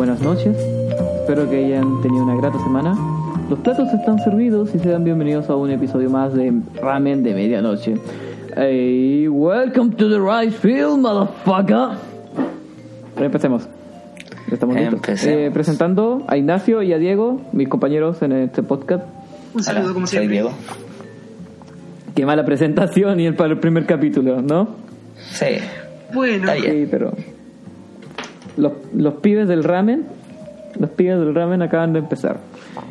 buenas noches. Espero que hayan tenido una grata semana. Los platos están servidos y sean bienvenidos a un episodio más de Ramen de Medianoche. Hey, welcome to the rice field, motherfucker. Empecemos. Ya Estamos listos. Empecemos. Eh, presentando a Ignacio y a Diego, mis compañeros en este podcast. Un saludo Hola, como soy siempre. Diego. Qué mala presentación y el para el primer capítulo, ¿no? Sí, Bueno, Está bien. Sí, pero los, los pibes del ramen, los pibes del ramen acaban de empezar.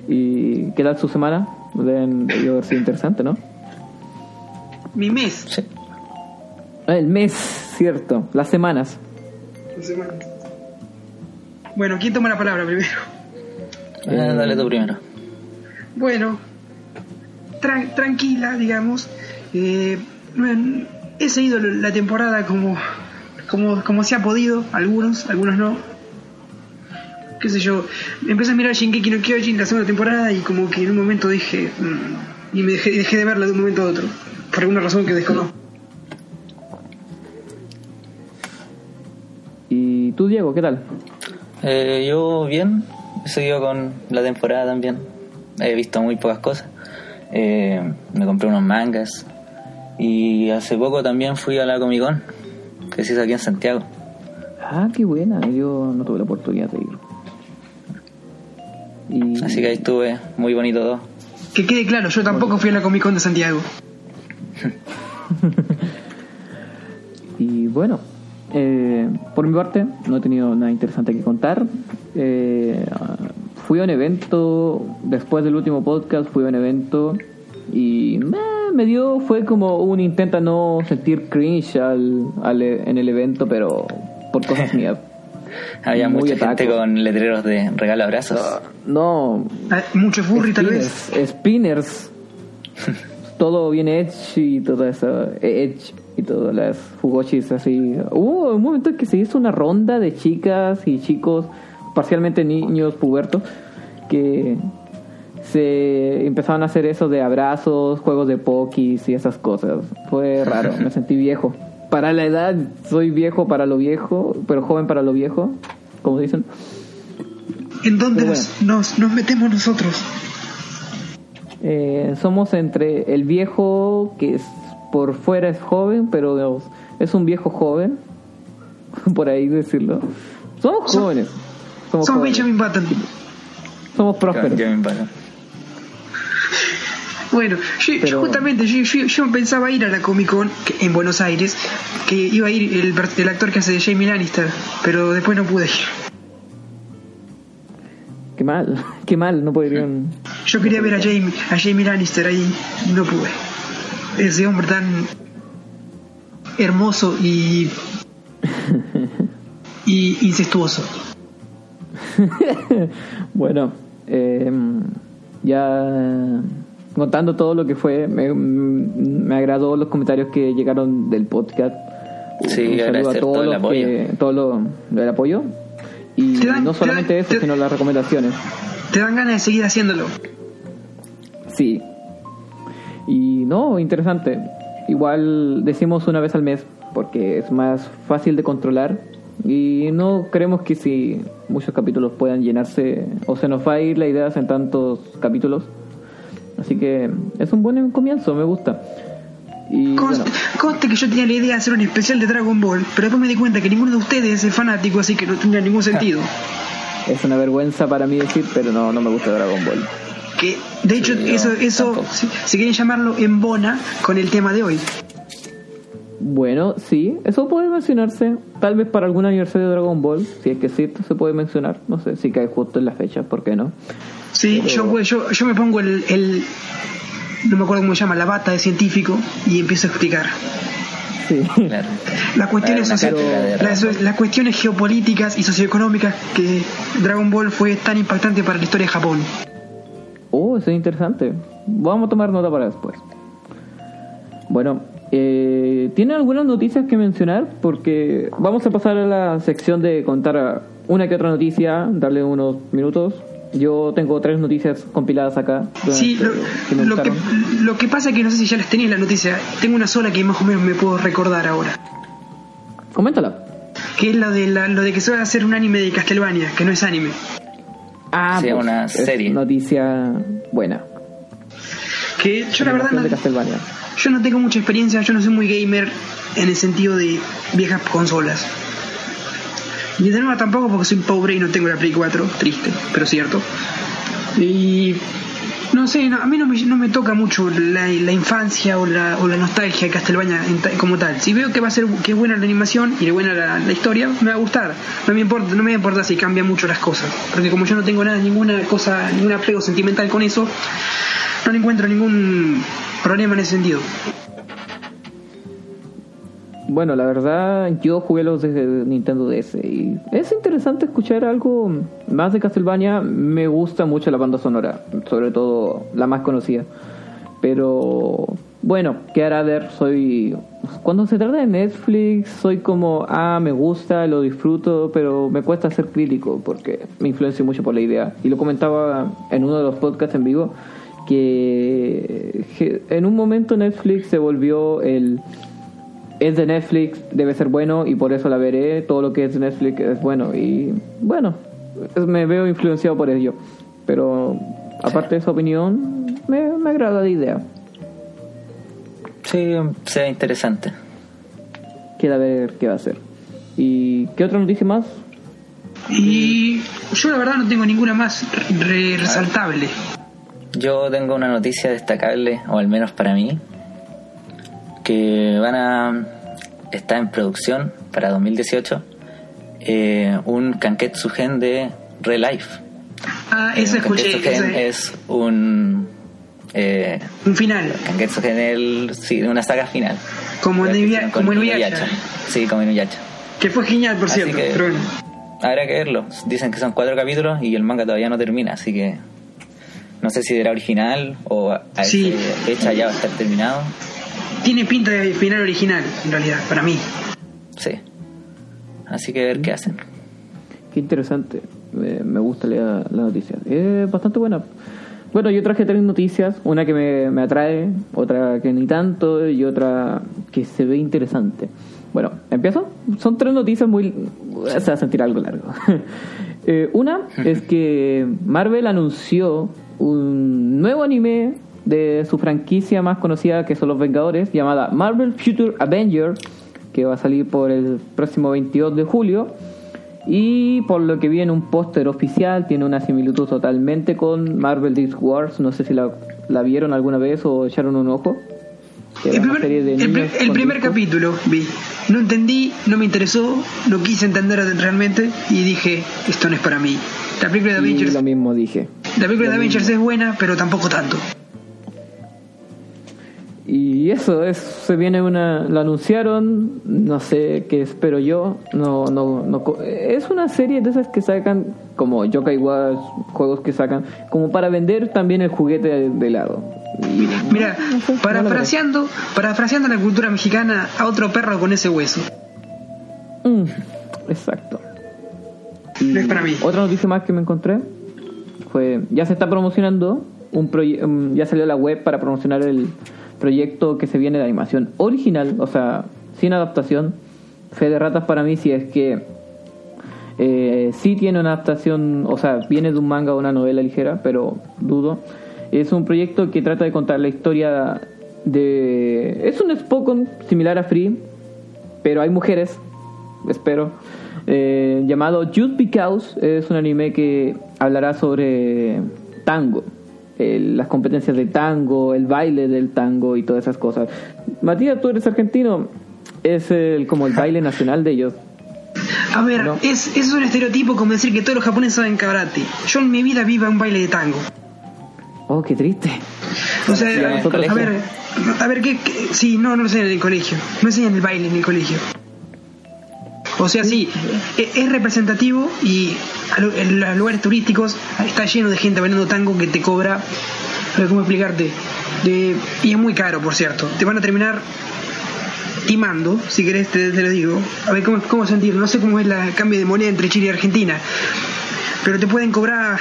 ¿Y qué tal su semana? Deben haber sido interesante, ¿no? mi mes. sí. Ah, El mes, cierto, las semanas. la semana. Bueno, ¿quién toma la palabra primero? Eh, dale tú primero. Bueno, tran- tranquila, digamos. Eh, bueno, he seguido la temporada como, como, como se ha podido, algunos, algunos no. Qué sé yo, empecé a mirar Shingeki no Kyojin la segunda temporada y como que en un momento dije... mm, y me dejé, dejé de verla de un momento a otro. Por alguna razón que desconozco. ¿Y tú, Diego, qué tal? Eh, yo bien, he seguido con la temporada también. He visto muy pocas cosas. Eh, me compré unos mangas. Y hace poco también fui a la Comic Con, que se hizo aquí en Santiago. Ah, qué buena, yo no tuve la oportunidad de ir. Y, Así que ahí estuve muy bonito todo. Que quede claro, yo tampoco fui a la Comic Con de Santiago. Y bueno, eh, por mi parte, no he tenido nada interesante que contar. Eh, fui a un evento, después del último podcast, fui a un evento y meh, me dio, fue como un intento a no sentir cringe al, al e- en el evento, pero por cosas mías. Había Muy mucha gente otaku. con letreros de regalo abrazos. No, Ah, Mucho furry tal vez. spinners, todo bien edge y todo eso, edge y todas las fugoshis así. Hubo un momento en que se hizo una ronda de chicas y chicos, parcialmente niños pubertos, que se empezaban a hacer eso de abrazos, juegos de pokis y esas cosas. Fue raro, me sentí viejo. Para la edad, soy viejo para lo viejo, pero joven para lo viejo, como dicen. ¿En dónde nos, nos, nos metemos nosotros? Eh, somos entre el viejo que es por fuera es joven, pero digamos, es un viejo joven, por ahí decirlo. Somos Som- jóvenes. Somos, Somos jóvenes. Benjamin Button. Somos prósperos. Bueno, yo, yo justamente yo, yo, yo pensaba ir a la Comic Con que- en Buenos Aires, que iba a ir el, el actor que hace de Jamie Lannister, pero después no pude ir. Qué mal, qué mal, no podrían. Yo quería ver a Jamie, a Jamie Lannister ahí y no pude. Ese hombre tan hermoso y y incestuoso. bueno, eh, ya contando todo lo que fue, me, me agradó los comentarios que llegaron del podcast. Sí, saludo a agradecer todos todo el los apoyo. que- todo lo, el apoyo. Y dan- no te solamente dan- eso, te- sino las recomendaciones. Te dan ganas de seguir haciéndolo. Sí. Y no, interesante. Igual decimos una vez al mes porque es más fácil de controlar y no creemos que si muchos capítulos puedan llenarse o se nos va a ir la idea en tantos capítulos. Así que es un buen comienzo, me gusta. Y Conste, bueno, conste que yo tenía la idea de hacer un especial de Dragon Ball, pero después me di cuenta que ninguno de ustedes es fanático, así que no tendría ningún sentido. es una vergüenza para mí decir, pero no, no me gusta Dragon Ball. Que de hecho Sí, eso, no, eso si quieren llamarlo embona con el tema de hoy. Bueno, sí, eso puede mencionarse. Tal vez para algún aniversario de Dragon Ball, si es que sí, se puede mencionar. No sé si cae justo en la fecha, ¿por qué no? Sí, Pero- yo, yo, yo me pongo el, el- no me acuerdo cómo se llama, la bata de científico y empiezo a explicar. Sí. Claro. Las cuestiones geopolíticas y socioeconómicas que Dragon Ball fue tan impactante para la historia de Japón. Oh, eso es interesante. Vamos a tomar nota para después. Bueno, eh, ¿tienen algunas noticias que mencionar? Porque vamos a pasar a la sección de contar una que otra noticia, darle unos minutos. Yo tengo tres noticias compiladas acá. Sí, lo, que lo que, gustaron. lo que pasa es que no sé si ya las tenía en la noticia. Tengo una sola que más o menos me puedo recordar ahora. Coméntala. que es lo de, la- lo de que se va a hacer un anime de Castlevania, que no es anime. Ah, Sí, una es serie. Noticia buena. Que yo la verdad Animación de no, Castlevania. Yo no tengo mucha experiencia, yo no soy muy gamer en el sentido de viejas consolas. Y de nuevo tampoco porque soy pobre y no tengo la Play 4, triste, pero cierto. Y no sé, no, a mí no me, toca mucho la, infancia o la, o la nostalgia de Castlevania como tal. Si veo que va a ser que es buena la animación y buena la, la historia, me va a gustar. No me importa, no me importa si cambian mucho las cosas, porque como yo no tengo nada, ninguna cosa, ningún apego sentimental con eso, no encuentro ningún problema en ese sentido. Bueno, la verdad, yo jugué los de Nintendo DS y es interesante escuchar algo más de Castlevania. Me gusta mucho la banda sonora, sobre todo la más conocida. Pero bueno, ¿qué hará ver? Soy. Cuando se trata de Netflix, soy como, ah, me gusta, lo disfruto, pero me cuesta ser crítico porque me influencio mucho por la idea. Y lo comentaba en uno de los podcasts en vivo que que en un momento Netflix se volvió el es de Netflix, debe ser bueno y por eso la veré. Todo lo que es de Netflix es bueno y bueno, es- me veo influenciado por ello. Pero aparte de esa opinión, me, me agrada la idea. Sí, sea interesante. Queda ver qué va a hacer. ¿Y qué otra noticia más? Y yo la verdad no tengo ninguna más re- resaltable. Yo tengo una noticia destacable, o al menos para mí, que van a está en producción para 2018 eh, un Kanketsu Gen de Relife. Ah, eso Un escuché. Kanketsu es un eh, Un final. Kanketsu Gen el, sí, una saga final. Como en Que Inuyasha- con como en Inuyasha. Sí, como Inuyasha. Que fue genial, por Así cierto. que- Pero. Habrá que verlo. Dicen que son cuatro capítulos y el manga todavía no termina, así que no sé si era original o a a Sí. esa fecha ya va a estar terminado. Tiene pinta de final original, en realidad, para mí. Sí. Así que ver qué hacen. Qué interesante. Me, me gusta leer la noticia. Es bastante buena. Bueno, yo traje tres noticias. Una que me, me atrae, otra que ni tanto y otra que se ve interesante. Bueno, ¿empiezo? Son tres noticias muy... Se va a sentir algo largo. Eh, una es que Marvel anunció un nuevo anime de su franquicia más conocida que son los Vengadores, llamada Marvel Future Avenger, que va a salir por el próximo 22 de julio. Y por lo que vi en un póster oficial, tiene una similitud totalmente con Marvel Disc Wars. No sé si la, la vieron alguna vez o echaron un ojo. El primer, el el capítulo vi. No entendí, no me interesó, no quise entender realmente y dije, esto no es para mí. La película de Y Avengers, lo mismo dije. la película de Avengers es buena, pero tampoco tanto. Y eso, es, se viene una, lo anunciaron, no sé qué espero yo, no, no, no, es una serie de esas que sacan como Yokai Watch, juegos que sacan como para vender también el juguete de, de lado. Y, Mira, no sé, parafraseando, parafraseando la cultura mexicana a otro perro con ese hueso. Mm, exacto. Y es para mí. Otra noticia más que me encontré fue, ya se está promocionando, un um, ya salió la web para promocionar el proyecto que se viene de animación original, o sea, sin adaptación. Fe de ratas para mí si es que eh, sí tiene una adaptación, o sea, viene de un manga o una novela ligera, pero dudo. Es un proyecto que trata de contar la historia de... Es un Spokon similar a Free, pero hay mujeres, espero, eh, llamado Just Because. Es un anime que hablará sobre tango, el- las competencias de tango, el baile del tango y todas esas cosas. Matías, tú eres argentino, es el, como el baile nacional de ellos. A ver, No. es, es un estereotipo como decir que todos los japoneses saben karate. Yo en mi vida viva un baile de tango. Oh, qué triste. O sea, Sí, a ver, a ver, ¿qué, qué- Sí, no, no lo sé en el colegio. No enseñan el baile en el colegio. O sea, sí, e- es representativo y en los lugares turísticos está lleno de gente bailando tango que te cobra, ¿cómo explicarte? Y es muy caro, por cierto. Te van a terminar timando, si querés te, te lo digo. A ver, ¿cómo, cómo sentirlo? No sé cómo es la cambio de moneda entre Chile y Argentina, pero te pueden cobrar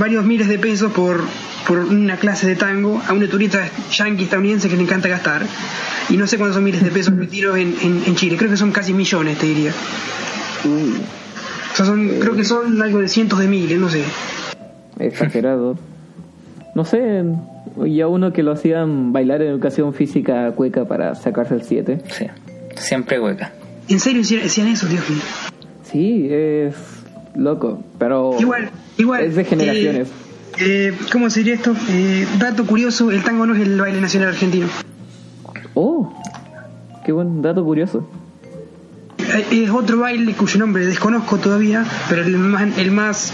varios miles de pesos por, por una clase de tango a una turista yankee estadounidense que le encanta gastar. Y no sé cuántos son miles de pesos retiro en, en, en Chile. Creo que son casi millones, te diría. Uy, O sea, son, creo que son algo de cientos de miles, no sé. exagerado. No sé, y a uno que lo hacían bailar en educación física cueca para sacarse el 7. Sí, siempre hueca. ¿En serio hacían hacían eso, Dios mío? Sí, es loco, pero Igual, igual. es de generaciones. eh, eh, ¿Cómo se diría esto? Eh, dato curioso, el tango no es el baile nacional argentino. Oh, qué buen dato curioso. Eh, Es otro baile cuyo nombre desconozco todavía, pero el más, el más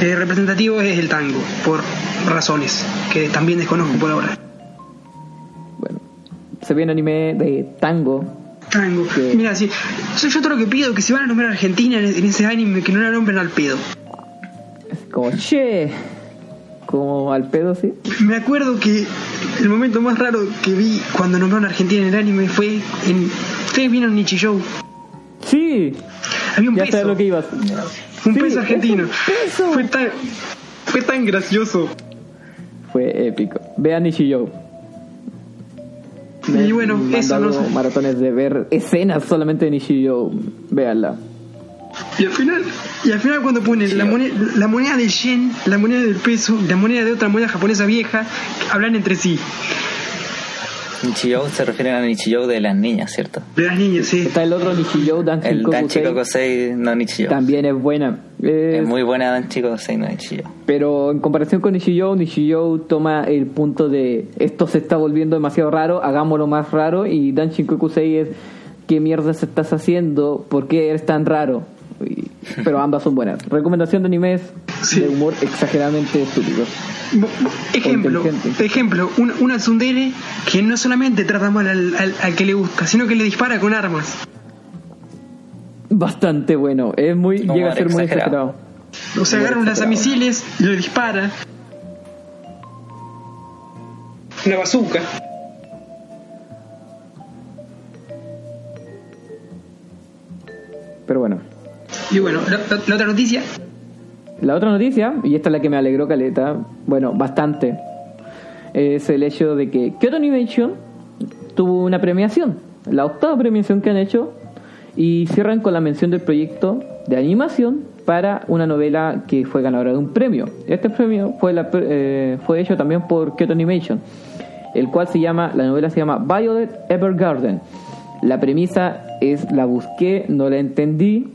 representativo es el tango, por razones que también desconozco por ahora. Bueno, se viene anime de tango. Tango. Mira, sí, yo, yo todo lo que pido que si van a nombrar a Argentina en, en ese anime, que no la nombren al pedo. Como, che, como al pedo, sí. Me acuerdo que el momento más raro que vi cuando nombraron a Argentina en el anime fue en... Ustedes vieron Nichijou. Sí, Había un ya peso. lo que ibas. Un Sí, peso argentino. es un peso. Fue tan, fue tan gracioso. Fue épico. Vean Nishiyou. Me Y bueno, eso no sé. maratones de ver escenas solamente de Nishiyou. Véanla. Y al final, y al final cuando ponen la moneda, la moneda de yen, la moneda del peso, la moneda de otra moneda japonesa vieja, hablan entre sí. Nichijou se refieren a Nichijou de las niñas, ¿cierto? De las niñas, sí. Está el otro Nishiyou Dancing El Danchico Kokusei. Kosei no Nichijou. También es buena. Es- Es muy buena Danchico Kosei no Nichijou. Pero en comparación con Nishiyou, Nishiyou toma el punto de esto se está volviendo demasiado raro, hagámoslo más raro. Y Danchin Kokusei es ¿qué mierdas estás haciendo? ¿Por qué eres tan raro? Y- pero ambas son buenas. Recomendación de animes Sí. de humor exageradamente estúpido. Ejemplo, ejemplo, una, una tsundere que no solamente trata mal al, al- al que le gusta, sino que le dispara con armas. Bastante bueno. Es muy, Humor llega a ser muy exagerado. exagerado. O sea, agarra un lanzamisiles y le dispara. Una bazooka. Pero bueno. Y bueno, la, otra noticia. La otra noticia, y esta es la que me alegró Caleta, bueno, bastante, es el hecho de que Kyoto Animation tuvo una premiación, la octava premiación que han hecho, y cierran con la mención del proyecto de animación para una novela que fue ganadora de un premio. Este premio fue, la, eh, fue hecho también por Kyoto Animation, el cual se llama, la novela se llama Violet Evergarden. La premisa es, la busqué, no la entendí,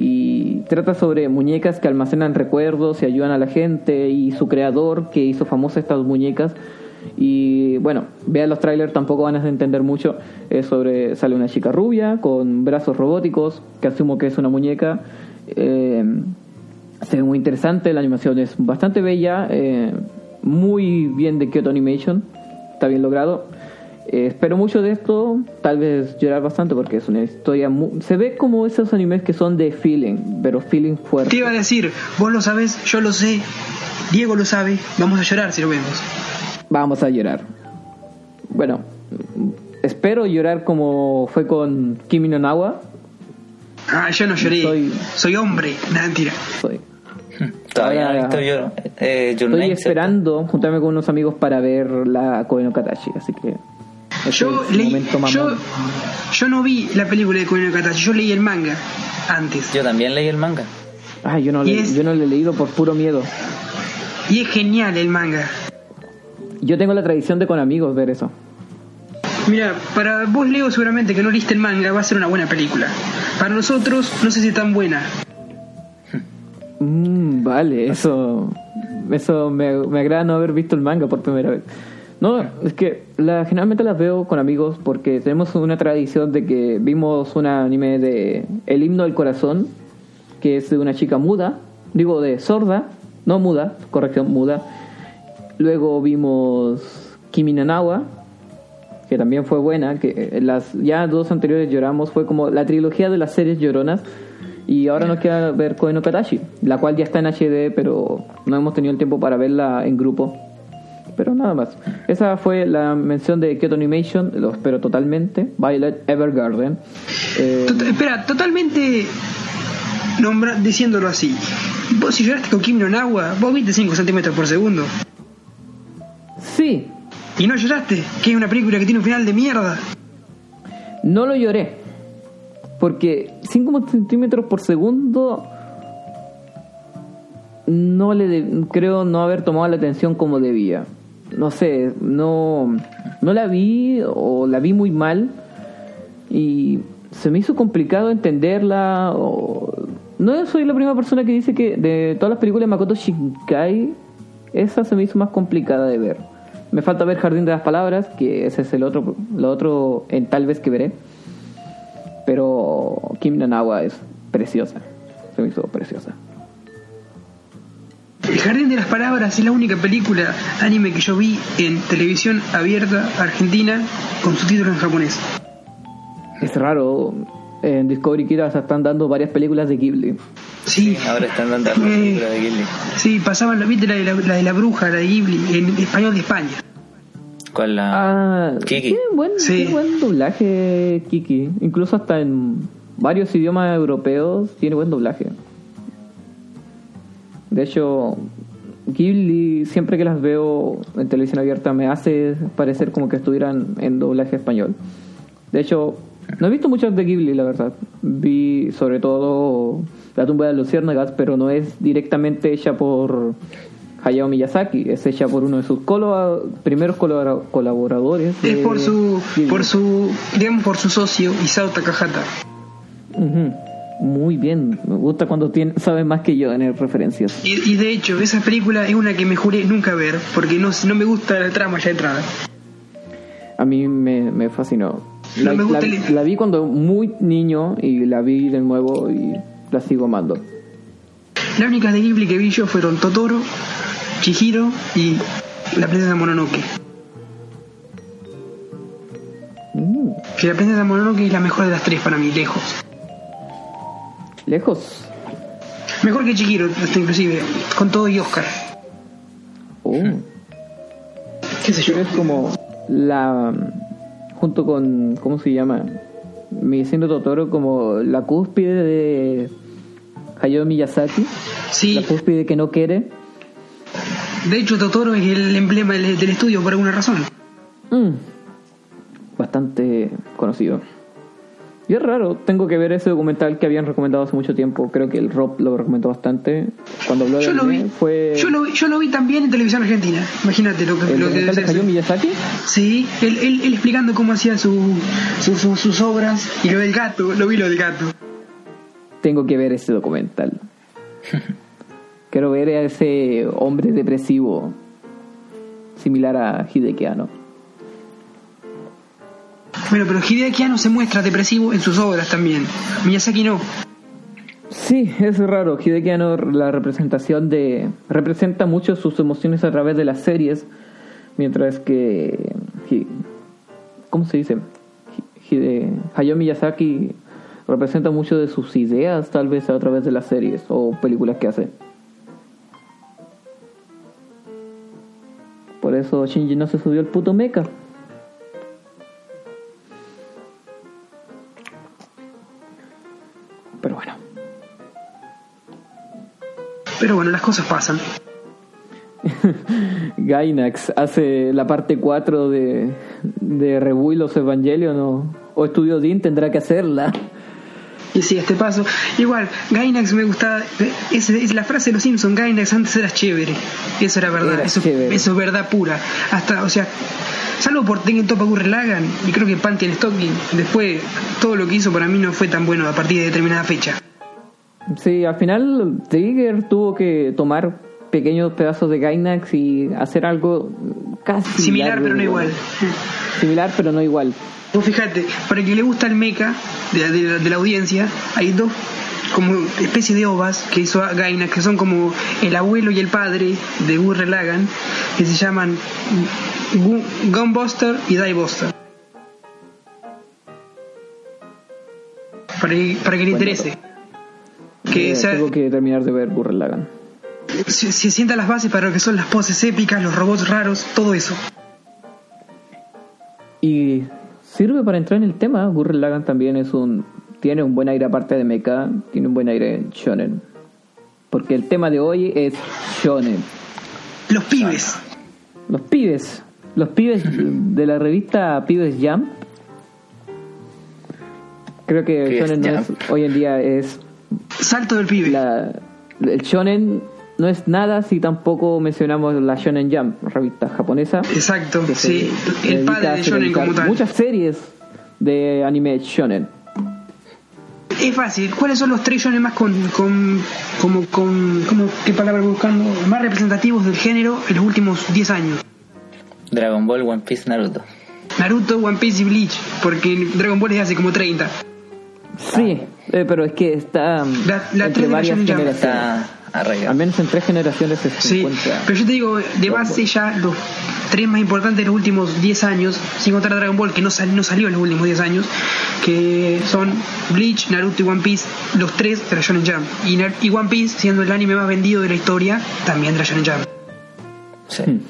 y trata sobre muñecas que almacenan recuerdos y ayudan a la gente y su creador que hizo famosas estas muñecas. Y bueno vean los trailers tampoco van a entender mucho. Es sobre sale una chica rubia con brazos robóticos que asumo que es una muñeca. Eh, se ve muy interesante la animación es bastante bella eh, muy bien de Kyoto Animation está bien logrado eh, espero mucho de esto, tal vez llorar bastante porque es una historia mu- se ve como esos animes que son de feeling, pero feeling Te fuerte. iba a decir, vos lo sabes, yo lo sé, Diego lo sabe, vamos a llorar si lo vemos. Vamos a llorar. Bueno, espero llorar como fue con Kimi no Nawa. Ah, yo no lloré, Soy- soy hombre, nada mentira. Soy- Todavía Ahora- no he visto yo, eh, Estoy esperando juntarme con unos amigos para ver la Koe no Katachi, así que Yo el leí, yo, yo no vi la película de Koino Katachi, yo leí el manga antes. Yo también leí el manga. Ay, yo no, le- es- yo no lo he leído por puro miedo. Y es genial el manga. Yo tengo la tradición de con amigos ver eso. Mira, para vos Leo seguramente que no leíste el manga va a ser una buena película. Para nosotros no sé si tan buena. Mm, vale, eso eso me, me agrada no haber visto el manga por primera vez. No, es que la, generalmente las veo con amigos porque tenemos una tradición de que vimos un anime de El himno del corazón, que es de una chica muda, digo de sorda, no muda, corrección, muda. Luego vimos Kimi no Nawa, que también fue buena, que las ya dos anteriores lloramos, fue como la trilogía de las series lloronas. Y ahora nos queda ver Koe no Katachi, la cual ya está en HD, pero no hemos tenido el tiempo para verla en grupo. Pero nada más. Esa fue la mención de Kyoto Animation, lo espero totalmente. Violet Evergarden. Eh, espera, totalmente nombra, diciéndolo así. Vos si lloraste con Kim no Agua, vos viste 5 centímetros por segundo. Sí, Y no lloraste, que es una película que tiene un final de mierda. no lo lloré. Porque 5 centímetros por segundo no le de- creo no haber tomado la atención como debía. No sé, no, no la vi o la vi muy mal y se me hizo complicado entenderla. O... No soy la primera persona que dice que de todas las películas de Makoto Shinkai, esa se me hizo más complicada de ver. Me falta ver Jardín de las Palabras, que ese es el otro, lo otro en tal vez que veré. Pero Kim Nanawa es preciosa. Se me hizo preciosa. El Jardín de las Palabras es la única película anime que yo vi en televisión abierta argentina con subtítulos en japonés. Es raro. En Discovery Kids están dando varias películas de Ghibli. Sí, Ahora están dando la Eh. película de Ghibli. sí, pasaban, la, ¿viste la de la, la de la bruja, la de Ghibli, en español de España? ¿Cuál la? Ah, Kiki. Tiene buen, Sí. tiene buen doblaje Kiki. Incluso hasta en varios idiomas europeos tiene buen doblaje. De hecho, Ghibli, siempre que las veo en televisión abierta, me hace parecer como que estuvieran en doblaje español. De hecho, no he visto muchas de Ghibli, la verdad. Vi sobre todo La tumba de luciérnagas, pero no es directamente hecha por Hayao Miyazaki, es hecha por uno de sus primeros colabora- colaboradores. Es por su, Ghibli. por su, digamos, por su socio, Isao Takahata. Muy bien, me gusta cuando tiene, sabe más que yo en referencias. Y, y de hecho, esa película es una que me juré nunca ver, porque no, no me gusta la trama ya entrada. A mí me, me fascinó. No La, me gusta la- el- la vi cuando muy niño y la vi de nuevo y la sigo amando. Las únicas de Ghibli que vi yo fueron Totoro, Chihiro y La princesa Mononoke. Mm, Que la princesa Mononoke es la mejor de las tres para mí, lejos. Lejos. Mejor que Chihiro, hasta inclusive, con todo y Oscar. Oh. ¿Qué sé yo? Es como la. junto con. ¿Cómo se llama? Mi siendo Totoro, como la cúspide de Hayao Miyazaki. Sí, La cúspide que no quiere. de hecho Totoro es el emblema del, del estudio por alguna razón. Mm. Bastante conocido. Y es raro, tengo que ver ese documental que habían recomendado hace mucho tiempo. Creo que el Rob lo recomendó bastante. Cuando habló de Yo lo vi, fue yo lo, vi- yo lo vi también en televisión argentina. Imagínate lo que, el lo que debe ser. Miyazaki. Sí, él, él, él explicando cómo hacía su, su- su- sus obras y lo del gato, lo vi lo del gato. Tengo que ver ese documental. Quiero ver a ese hombre depresivo similar a Hideki Anno. Bueno, pero Hideaki Anno se muestra depresivo en sus obras también. Miyazaki no. Sí, es raro. Hideki Anno, la representación de. representa mucho sus emociones a través de las series, mientras que. ¿Cómo se dice? Hi- Hide- Hayao Miyazaki representa mucho de sus ideas, tal vez a través de las series o películas que hace. Por eso Shinji no se subió al puto mecha. Pero bueno, las cosas pasan. Gainax hace la parte 4 de, de los Evangelion o, o Estudio Dean tendrá que hacerla. Y sí, este paso. Igual, Gainax me gustaba. Es, es la frase de los Simpsons: Gainax antes era chévere. Eso era verdad. Era eso, chévere. eso es verdad pura. Hasta, o sea, salvo por Tengen Topa Lagann y creo que Panty and Stocking, después todo lo que hizo para mí no fue tan bueno a partir de determinada fecha. Sí, al final Trigger tuvo que tomar pequeños pedazos de Gainax y hacer algo casi Similar, pero no igual. Similar, pero no igual. Vos fíjate, para el que le gusta el mecha de, de- de la audiencia, hay dos como especies de ovas que hizo Gainax, que son como el abuelo y el padre de Gurren Lagann, que se llaman Gu- Gunbuster y Diebuster. Para que, para que le interese. Que se, tengo que terminar de ver Gurren Lagann. se- se sienta las bases para lo que son las poses épicas, los robots raros, todo eso. Y sirve para entrar en el tema. Gurren Lagann también es un tiene un buen aire aparte de mecha, tiene un buen aire en shonen. porque el tema de hoy es shonen. Los pibes. Los pibes, los pibes de la revista Pibes Jump. Creo que shonen no es- hoy en día es Salto del pibe. la, el shonen no es nada si tampoco mencionamos la Shonen Jump, revista japonesa. Exacto, sí. El padre a de Shonen como tal. Muchas series de anime shonen. Es fácil. ¿Cuáles son los tres shonen más con, con como con, como, qué palabra voy buscando, más representativos del género en los últimos 10 años? Dragon Ball, One Piece, Naruto. Naruto, One Piece y Bleach, porque Dragon Ball es de hace como 30. Sí, eh, pero es que está um, La- la entre varias generaciones. Está Al menos en tres generaciones se Sí, encuentra. pero yo te digo, de base ya los tres más importantes de los últimos 10 años, sin contar a Dragon Ball, que no, sal- no salió en los últimos 10 años, que son Bleach, Naruto y One Piece, los tres de la Shonen Jump. Y, y One Piece, siendo el anime más vendido de la historia, también de la Shonen Jump. Sí.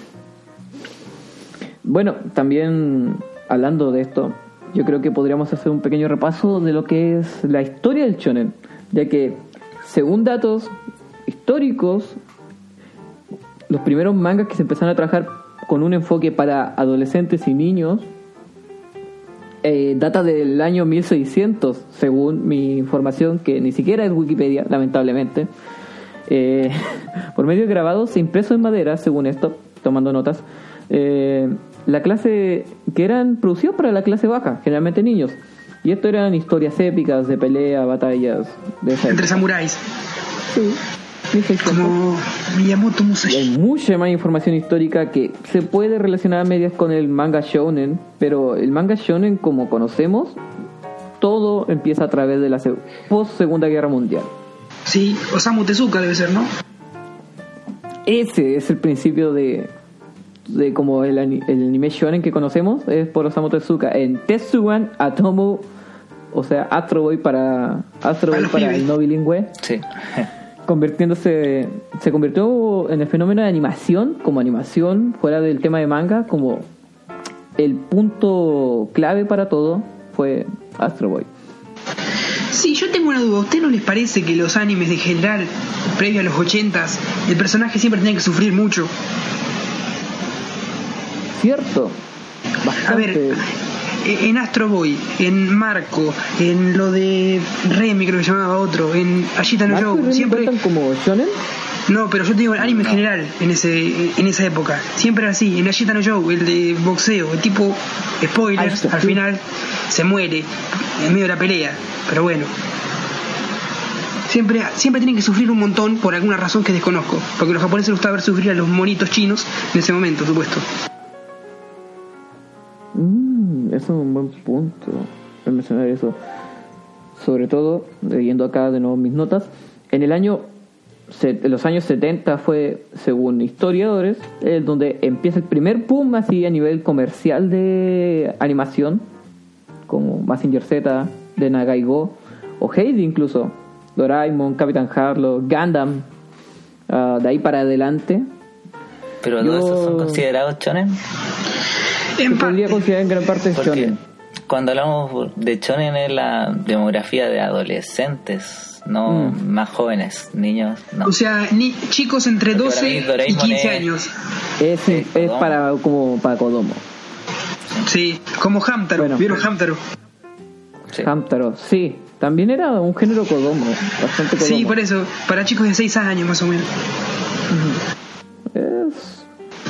Bueno, también hablando de esto, yo creo que podríamos hacer un pequeño repaso de lo que es la historia del shonen, ya que según datos históricos, los primeros mangas que se empezaron a trabajar con un enfoque para adolescentes y niños eh, data del año 1600, según mi información, que ni siquiera es Wikipedia, lamentablemente. Eh, por medio de grabados e impresos en madera, según esto, tomando notas, eh, la clase que eran producidos para la clase baja, generalmente niños. Y esto eran historias épicas de pelea, batallas, de Entre época. samuráis, Sí, 1600. como Miyamoto Y hay Musashi. mucha más información histórica que se puede relacionar a medias con el manga shonen, pero el manga shonen como conocemos, todo empieza a través de la post Segunda Guerra Mundial. Sí, Osamu Tezuka debe ser, ¿no? Ese es el principio de, de como el, ani- el anime shonen que conocemos, es por Osamu Tezuka en Tetsuwan Atomo, o sea, Astro Boy para, Astro Para Boy los para el no bilingüe. Sí. convirtiéndose se convirtió en el fenómeno de animación como animación fuera del tema de manga como el punto clave para todo fue Astro Boy Sí, yo tengo una duda. ¿A usted no les parece que los animes de general, previo a los 80s, el personaje siempre tenía que sufrir mucho? Cierto A bastante ver, e- en Astro Boy, en Marco, en lo de Remy, creo que se llamaba otro, en Ashita no Joe, siempre. como shonen No, pero yo te digo el anime en general en ese en esa época. Siempre era así. En Ashita no Joe, el de boxeo, el tipo, spoilers, está, al sí. final se muere en medio de la pelea. Pero bueno. Siempre, siempre tienen que sufrir un montón por alguna razón que desconozco. Porque a los japoneses les gustaba ver sufrir a los monitos chinos en ese momento, supuesto. Mm, eso es un buen punto mencionar eso sobre todo leyendo acá de nuevo mis notas en el año en los años 70 fue según historiadores eh, donde empieza el primer boom así a nivel comercial de animación como Mazinger Z de Nagaigo o Heidi incluso Doraemon, Capitán Harlow, Gundam ah, de ahí para adelante Pero Yo- todos esos son considerados shonen. Se En podría considerar en gran parte Porque shonen cuando hablamos de shonen es la demografía de adolescentes, no Mm. más jóvenes, niños, no. o sea, ni, chicos entre Porque para 12 mí y Doraemon 15 es- años. es, Sí, es para como para Kodomo Sí, como Hamtaro. Bueno. ¿Vieron Hamtaro? Sí. Hamtaro, sí, también era un género Kodomo, bastante Kodomo. Sí, por eso. Para chicos de 6 años más o menos. Es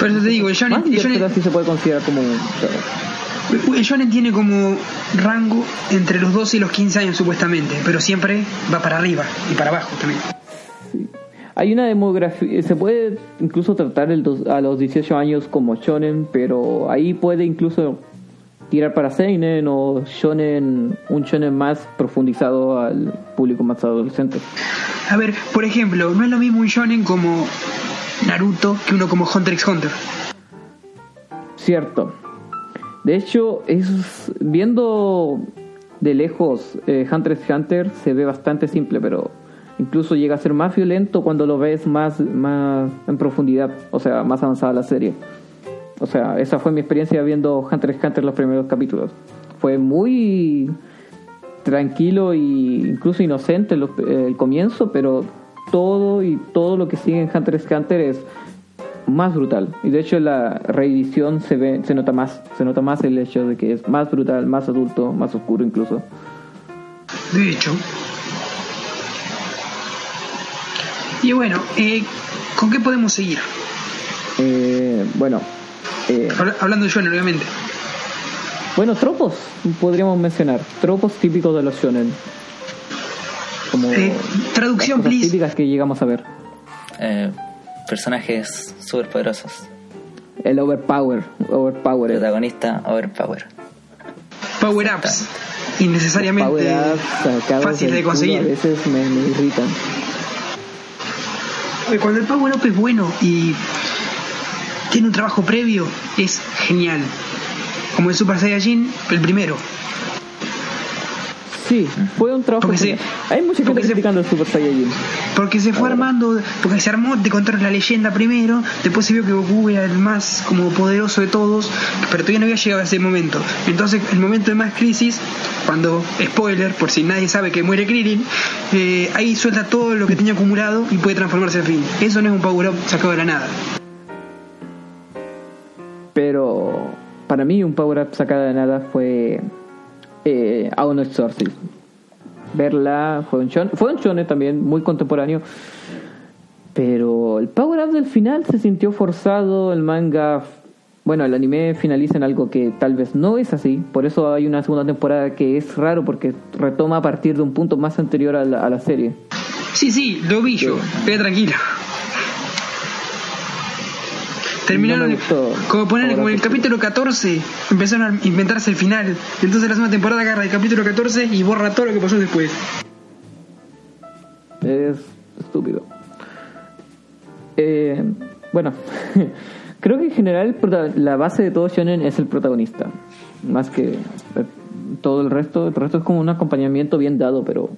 Por eso te digo, el shonen, el shonen, así se puede considerar como un el shonen tiene como rango entre los 12 y los 15 años supuestamente, pero siempre va para arriba y para abajo también. Hay una demografía, se puede incluso tratar el dos- a los 18 años como shonen, pero ahí puede incluso tirar para seinen o shonen, un shonen más profundizado al público más adolescente. A ver, por ejemplo, no es lo mismo un shonen como Naruto que uno como Hunter x Hunter. Cierto. De hecho, es viendo de lejos eh, Hunter x Hunter se ve bastante simple, pero incluso llega a ser más violento cuando lo ves más, más en profundidad, o sea, más avanzada la serie. O sea, esa fue mi experiencia viendo Hunter x Hunter los primeros capítulos. Fue muy tranquilo e incluso inocente el comienzo, pero todo y todo lo que sigue en Hunter x Hunter es más brutal. Y de hecho la reedición se ve, se nota más, se nota más el hecho de que es más brutal, más adulto, más oscuro incluso. De hecho. Y bueno, eh, ¿con qué podemos seguir? Eh, bueno, eh, Habla- Hablando de Shonen, obviamente. bueno, tropos podríamos mencionar, tropos típicos de los shonen. Como Eh, traducción, las cosas please. típicas que llegamos a ver. Eh, personajes super poderosos. El overpower, overpower, Protagonista Overpower. Power ups. Innecesariamente power ups fáciles de conseguir. a veces me, me irritan. Cuando el Power Up es bueno y tiene un trabajo previo, es genial. Como el Super Saiyajin, el primero. Sí, fue un trabajo. Porque se-. Hay mucha gente porque se- criticando el Super Saiyajin. Porque se fue armando, porque se armó, te contaron la leyenda primero, después se vio que Goku era el más como poderoso de todos, pero todavía no había llegado a ese momento. Entonces, el momento de más crisis, cuando, spoiler, por si nadie sabe que muere Krillin, eh, ahí suelta todo lo que tenía acumulado y puede transformarse al fin. Eso no es un power up sacado de la nada. Pero para mí un power up sacada de nada fue eh, Aon Exorcist. Verla fue un shonen, fue un también muy contemporáneo. Pero el power up del final se sintió forzado, el manga, bueno, el anime finaliza en algo que tal vez no es así, por eso hay una segunda temporada que es raro porque retoma a partir de un punto más anterior a la, a la serie. Sí, sí, lo vi yo, tranquilo. Terminaron, No como ponerle como en el capítulo 14, empezaron a inventarse el final. Entonces la segunda temporada agarra el capítulo 14 y borra todo lo que pasó después. Es estúpido. Eh, bueno, creo que en general la base de todo shonen es el protagonista. Más que eh, todo el resto. El resto es como un acompañamiento bien dado, pero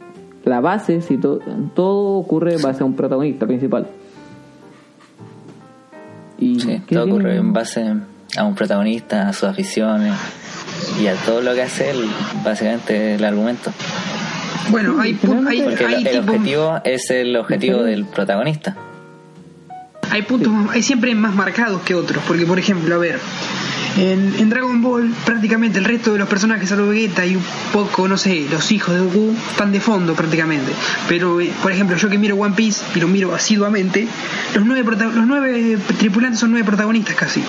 la base, si to- todo ocurre, va a ser un protagonista principal. Y Sí, ¿qué todo tiene? ocurre en base a un protagonista, a sus aficiones y a todo lo que hace él, básicamente el argumento. Bueno, hay, hay, Porque el, hay el tipo- objetivo es el objetivo del protagonista. Hay puntos, hay siempre más marcados que otros. Porque, por ejemplo, a ver, en, en Dragon Ball, prácticamente el resto de los personajes, salvo Vegeta y un poco, no sé, los hijos de Goku, están de fondo prácticamente. Pero, eh, por ejemplo, yo que miro One Piece y lo miro asiduamente, los nueve, los nueve tripulantes son nueve protagonistas casi.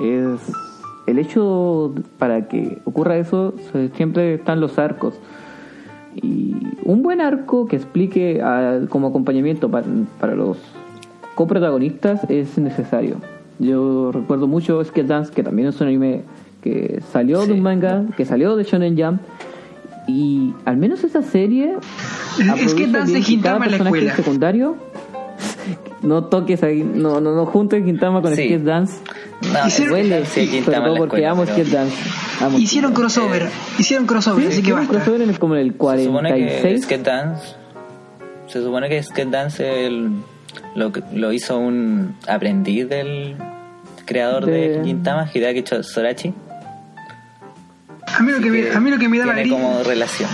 es el hecho para que ocurra eso siempre están los arcos y un buen arco que explique al- como acompañamiento para, para los coprotagonistas es necesario yo recuerdo mucho Skate Dance que también es un anime que salió de un manga que salió de Shonen Jump y al menos esa serie Es que Dance cada Gintama en la escuela. secundario no toques ahí no no no juntes Gintama con Sí. Skate Dance No, Hicieron- sí, sobre todo la porque escuela, amo pero- Skate Dance. Amo Hicieron crossover, hicieron crossover, Sí, así que basta. crossover en el- como en el Se supone que 46. Skate Dance, se supone que Skate Dance el- lo, que- lo hizo un aprendiz del creador de, De- Gintama, Hideaki Sorachi. A mí lo que me, a mí lo que me Tiene gri- como relación.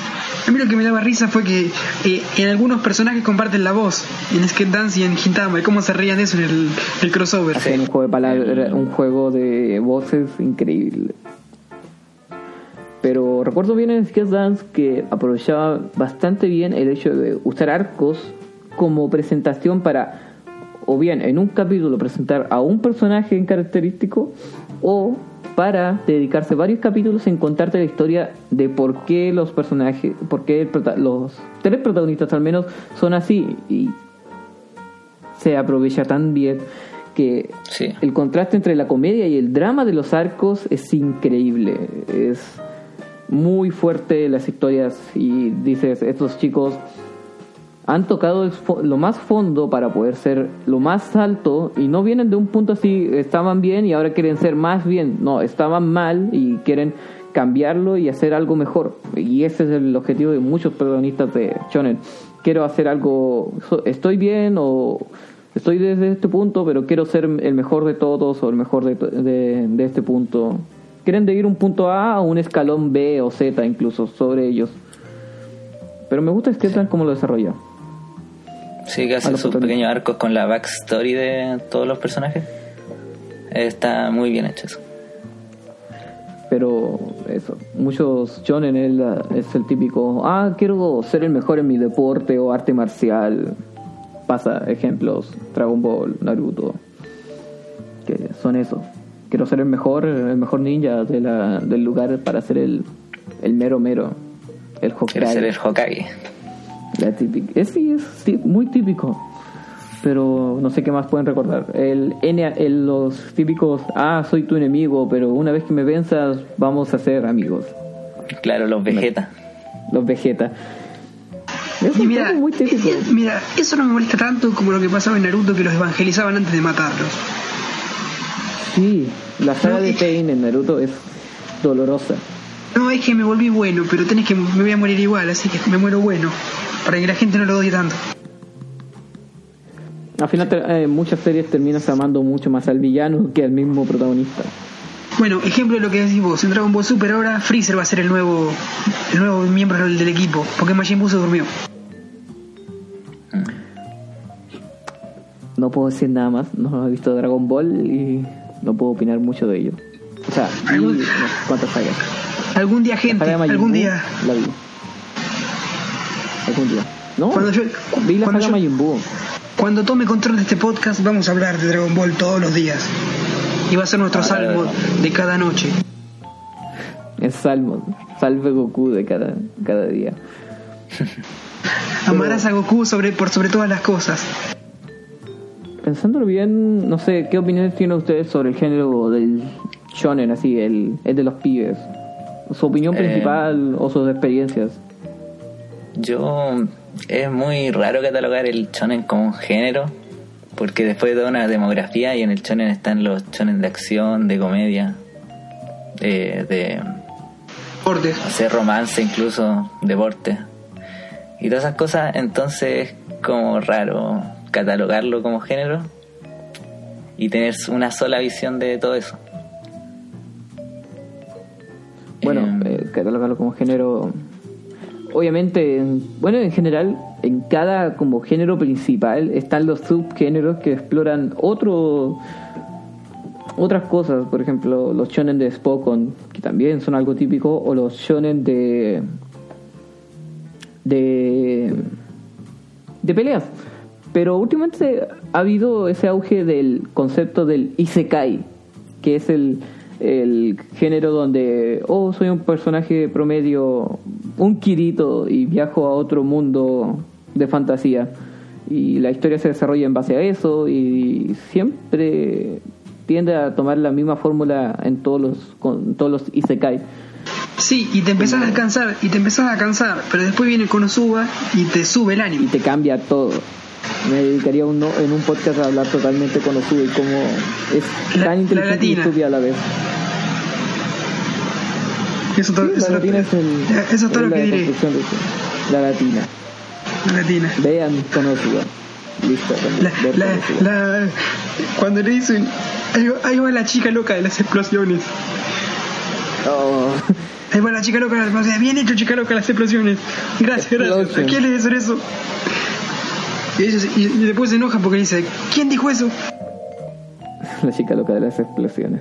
A mí lo que me daba risa fue que eh, en algunos personajes comparten la voz, en Skate Dance y en Hintama, y cómo se reían de eso en el, el crossover. Hacían un juego de palabras, un juego de voces increíble. Pero recuerdo bien en Skate Dance que aprovechaba bastante bien el hecho de usar arcos como presentación para, o bien en un capítulo presentar a un personaje en característico, o para dedicarse varios capítulos en contarte la historia de por qué los personajes, por qué los tres protagonistas al menos son así y se aprovecha tan bien que Sí. el contraste entre la comedia y el drama de los arcos es increíble. Es muy fuerte las historias y dices, estos chicos han tocado lo más fondo para poder ser lo más alto y no vienen de un punto así, estaban bien y ahora quieren ser más bien. No, estaban mal y quieren cambiarlo y hacer algo mejor. Y ese es el objetivo de muchos protagonistas de Shonen. Quiero hacer algo, estoy bien o estoy desde este punto, pero quiero ser el mejor de todos o el mejor de, de, de este punto. Quieren de ir un punto A a un escalón B o Z incluso sobre ellos. Pero me gusta Skeleton como lo desarrolla. Sí, que hace sus pequeños arcos con la backstory de todos los personajes. Está muy bien hecho eso. Pero eso, muchos shonen es, la- es el típico, ah, quiero ser el mejor en mi deporte o arte marcial. Pasa ejemplos, Dragon Ball, Naruto, que son eso. Quiero ser el mejor, el mejor ninja de la, del lugar para ser el, el mero mero, el Quiere ser el Hokage. La típica, es, sí, es tí- muy típico. Pero no sé qué más pueden recordar. El, N- el- los típicos, ah, soy tu enemigo, pero una vez que me venzas, vamos a ser amigos. Claro, los Vegeta. Los Vegeta. Es Y mira, muy típico. eh, mira, eso no me molesta tanto como lo que pasaba en Naruto que los evangelizaban antes de matarlos. Sí, la saga No, de Pain en Naruto es dolorosa. No, es que me volví bueno, pero tenés que me voy a morir igual, así que me muero bueno, para que la gente no lo odie tanto. Al final, eh, muchas series terminas amando mucho más al villano que al mismo protagonista. Bueno, ejemplo de lo que decís vos, en Dragon Ball Super ahora Freezer va a ser el nuevo el nuevo miembro del, equipo, porque Majin Buu se durmió. No puedo decir nada más, no he visto Dragon Ball y no puedo opinar mucho de ello. O sea, cuantas sagas. Algún día, gente, algún día. La vi. Algún día. No, Cuando yo- vi la cuando yo-. Cuando tome control de este podcast vamos a hablar de Dragon Ball todos los días. Y va a ser nuestro Ah, salmo de cada noche. Es Salmo. Salve Goku de cada, cada día. Amarás a Goku sobre, por sobre todas las cosas. Pensándolo bien, no sé, ¿qué opiniones tienen ustedes sobre el género del shonen, así, el, el de los pibes? ¿Su opinión Eh, principal o sus experiencias? Yo es muy raro catalogar el shonen como un género, porque después de toda una demografía y en el shonen están los shonen de acción, de comedia, de, de Cortes. hacer romance incluso, deporte y todas esas cosas, entonces es como raro catalogarlo como género y tener una sola visión de todo eso. Catalogarlo como género. Obviamente, en- bueno, en general, en cada como género principal están los subgéneros que exploran otro otras cosas, por ejemplo, los shonen de Spokon, que también son algo típico, o los shonen de de de peleas. Pero últimamente ha habido ese auge del concepto del isekai, que es el, el género donde, oh, soy un personaje promedio, un Kirito, y viajo a otro mundo de fantasía. Y la historia se desarrolla en base a eso, y siempre tiende a tomar la misma fórmula en todos los, con todos los isekai. Sí, y te empezás a cansar, y te empezás a cansar, pero después viene Konosuba y te sube el y ánimo. te cambia todo. Me dedicaría uno, en un podcast a hablar totalmente con y cómo es La- tan inteligente y estúpida a la vez. Eso, todo- Sí, eso, la latina es, el, eso es todo es lo que diré. La latina. La latina. Vean con Osuga. Listo. La, cuando le dicen, ahí va, la chica loca de las explosiones. Oh, Ahí va la chica loca de las explosiones. Bien hecho, chica loca de las explosiones. Gracias, gracias. ¿A quién le dicen eso? Y, ellos- y- y después se enoja porque dice, ¿quién dijo eso? la chica loca de las explosiones.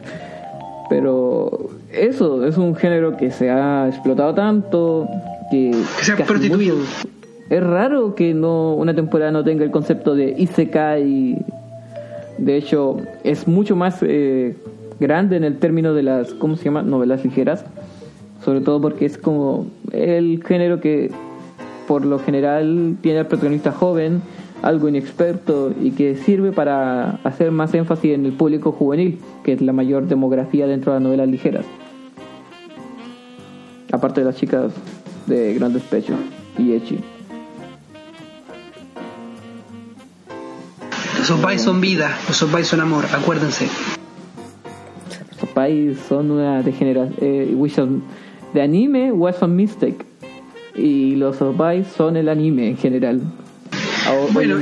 Pero eso es un género que se ha explotado tanto que, Que se ha prostituido. muchos- es raro que no una temporada no tenga el concepto de isekai. De hecho, es mucho más eh, grande en el término de las ¿cómo se llama? novelas ligeras, sobre todo porque es como el género que por lo general tiene al protagonista joven, algo inexperto y que sirve para hacer más énfasis en el público juvenil, que es la mayor demografía dentro de las novelas ligeras. Aparte de las chicas de gran despecho y Echi. Los opais son vida, los opais son amor, acuérdense. Los opais son una degeneración eh, de anime was a mistake y los opais son el anime en general. Bueno,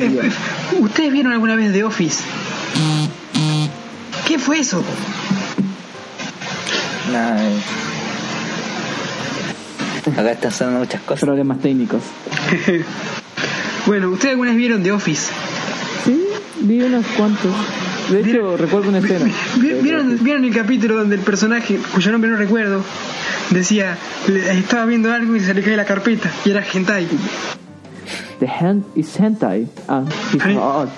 ¿ustedes vieron alguna vez The Office? ¿Qué fue eso? Nada, eh, Acá están haciendo muchas cosas. Problemas técnicos. Bueno, ¿ustedes alguna vez vieron The Office? Sí, vi unos cuantos. De hecho, ¿Vieron- recuerdo una escena. vi- ¿Vieron, ¿Vieron el capítulo donde el personaje, cuyo nombre no recuerdo, decía, le- estaba viendo algo y se le cae la carpeta y era hentai? The hand is hentai. Ah, it's Ay. art.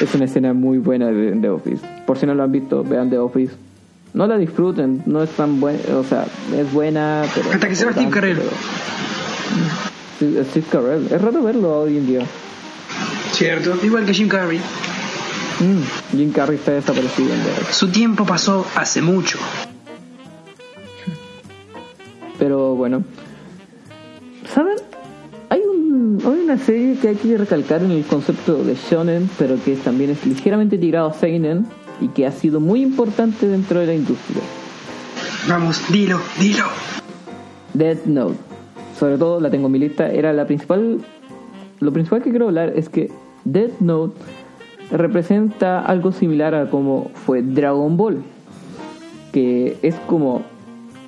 es una escena muy buena de The Office. Por si no lo han visto, vean The Office. No la disfruten, no es tan buena, o sea, es buena, pero... Hasta que se va Steve Carell. pero- Steve Carell. Es raro verlo hoy en día. Cierto. Igual que Jim Carrey. Mm, Jim Carrey está desaparecido en The. Su tiempo pasó hace mucho. Pero bueno. ¿Saben? Hay, un, hay una serie que hay que recalcar en el concepto de shonen, pero que también es ligeramente tirado a seinen y que ha sido muy importante dentro de la industria. Vamos, dilo, dilo. Death Note. Sobre todo la tengo en mi lista. Era la principal. Lo principal que quiero hablar es que Death Note representa algo similar a como fue Dragon Ball. Que es como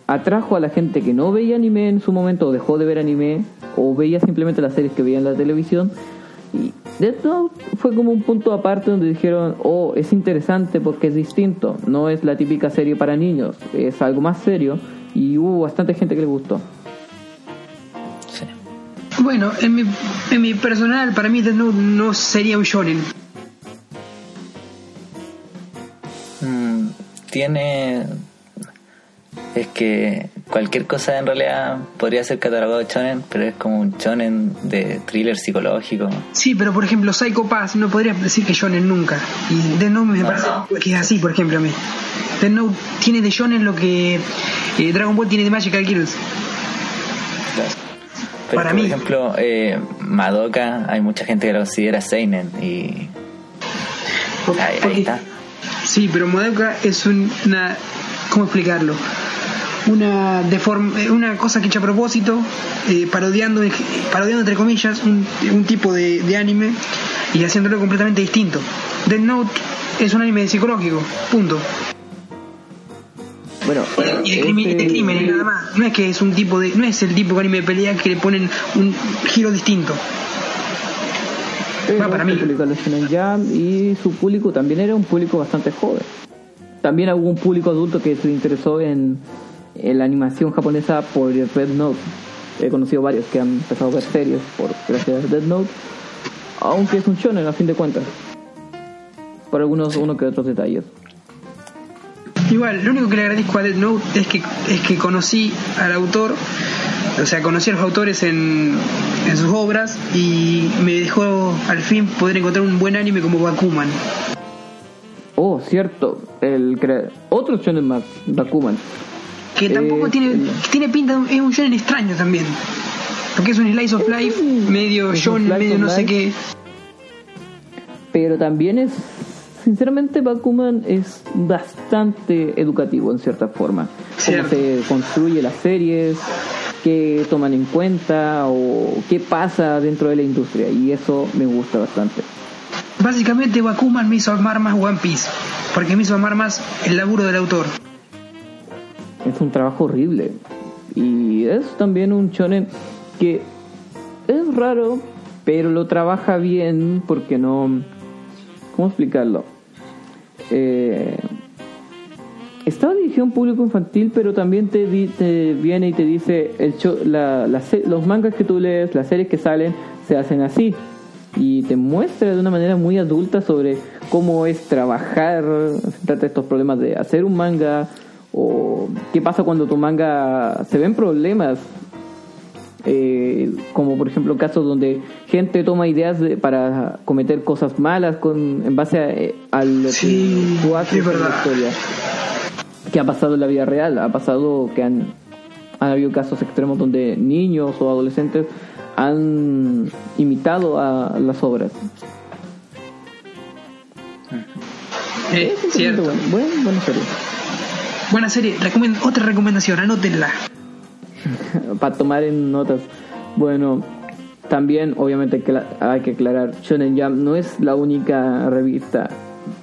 atrajo a la gente que no veía anime en su momento o dejó de ver anime o veía simplemente las series que veía en la televisión. Y Death Note fue como un punto aparte donde dijeron, oh, es interesante porque es distinto, no es la típica serie para niños, es algo más serio y hubo bastante gente que le gustó. Sí. Bueno, en mi, en mi personal, para mí Death Note no sería un shonen. Mm, tiene. Es que cualquier cosa en realidad podría ser catalogado shonen, pero es como un shonen de thriller psicológico. Sí, pero por ejemplo, Psycho Pass no podría decir que shonen nunca. Y Death Note me parece que es así, por ejemplo, a mí. Death Note tiene de shonen lo que eh, Dragon Ball tiene de Magical Girls. Pero Para por mí. ejemplo, eh, Madoka, hay mucha gente que lo considera Seinen y ahí, ahí Porque- está. Sí, pero Madoka es un- una... ¿Cómo explicarlo? Una, eh, una cosa que hecha a propósito, eh, parodiando, parodiando entre comillas un, un tipo de, de anime y haciéndolo completamente distinto. Death Note es un anime psicológico, punto. Bueno, Y de, este- de crímenes nada más. No es que es un tipo de. No es el tipo de anime de pelea que le ponen un giro distinto. Va, para mí. Shonen Jump y su público también era un público bastante joven. También hubo un público adulto que se interesó en la animación japonesa por Red Note. He conocido varios que han empezado a ver series por gracias a Dead Note, aunque es un shonen a fin de cuentas. Por algunos uno que otros detalles. Igual, lo único que le agradezco a Death Note es que, es que conocí al autor, o sea, conocí a los autores en, en sus obras y me dejó al fin poder encontrar un buen anime como Bakuman. Oh, cierto, el otro shonen más, Bakuman. Que tampoco Eh, tiene, el- tiene pinta, es un shonen extraño también. Porque es un slice of life, medio Es un shonen, medio no sé qué. pero también es sinceramente Bakuman es bastante educativo en cierta forma cómo se construye las series qué toman en cuenta o qué pasa dentro de la industria y eso me gusta bastante Básicamente Bakuman me hizo amar más One Piece, porque me hizo amar más el laburo del autor. Es un trabajo horrible. Y es también un shonen que es raro pero lo trabaja bien porque no cómo explicarlo eh, está dirigido a un público infantil pero también te, te viene y te dice el show- la- la los mangas que tú lees las series que salen se hacen así. Y te muestra de una manera muy adulta sobre cómo es trabajar, trata de estos problemas de hacer un manga o qué pasa cuando tu manga se ven problemas eh, como por ejemplo casos donde gente toma ideas de- para cometer cosas malas con en base a, eh, al lo Sí, que tú haces es en la historia. Que ha pasado en la vida real ha pasado que han han habido casos extremos donde niños o adolescentes han imitado a las obras. Eh, Es cierto. bueno, buen- buena serie Buena serie, recomiendo, otra recomendación, anótenla. para tomar en notas. Bueno, también obviamente hay que, aclarar, Shonen Jump no es la única revista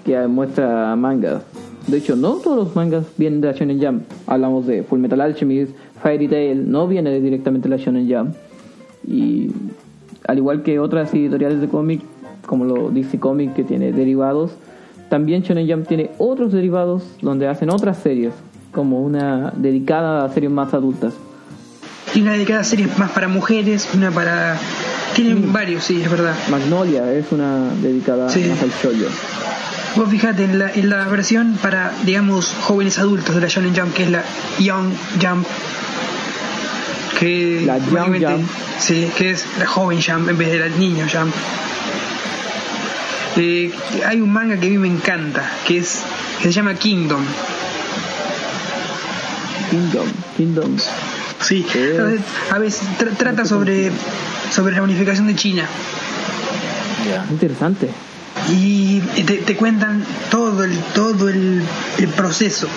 que muestra mangas. De hecho, no todos los mangas vienen de la Shonen Jump. Hablamos de Full Metal Alchemist, Fairy Tail, no viene directamente de la Shonen Jump. Y al igual que otras editoriales de cómic, como lo DC Comics que tiene derivados, también Shonen Jump tiene otros derivados donde hacen otras series, como una dedicada a series más adultas. Y una dedicada a series más para mujeres, una para... Tienen varios, sí, es verdad. Magnolia es una dedicada Sí. más al shoyo. Vos fijate en la, en la versión para, digamos, jóvenes adultos de la Shonen Jump, que es la Young Jump. Que La Young Jump. Sí, que es la joven Jump en vez de la niño Jump. Eh, hay un manga que a mí me encanta, que es que se llama Kingdom. Kingdom, Kingdom. Sí, entonces, a veces tra- trata sobre, sobre la unificación de China. Ya. Interesante. Y te, cuentan todo el todo el, el proceso.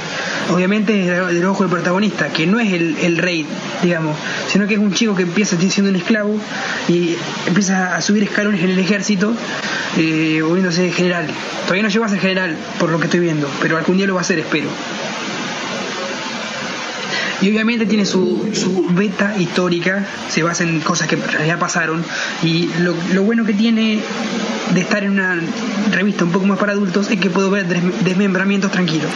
Obviamente desde del ojo del protagonista que no es el, el rey digamos sino que es un chico que empieza siendo un esclavo y empieza a subir escalones en el ejército eh, volviéndose general. Todavía no llegó a ser general por lo que estoy viendo pero algún día lo va a ser espero y obviamente tiene su, su beta histórica, se basa en cosas que en realidad pasaron. Y lo, lo bueno que tiene de estar en una revista un poco más para adultos es que puedo ver des- desmembramientos tranquilos.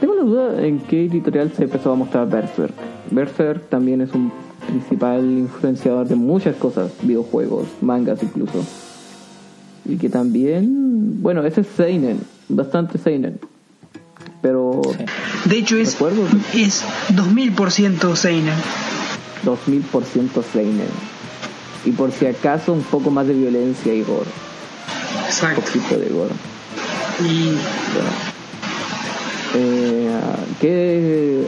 Tengo la duda en qué editorial se empezó a mostrar Berserk. Berserk también es un principal influenciador de muchas cosas, videojuegos, mangas incluso. Y que también, bueno, ese es Seinen, bastante Seinen. Pero De hecho es, Recuerdo. es 2000% Seinen. 2000% Seinen. Y por si acaso un poco más de violencia y gore. Un Exacto. poquito de gore. Y Bueno. Eh, ¿qué,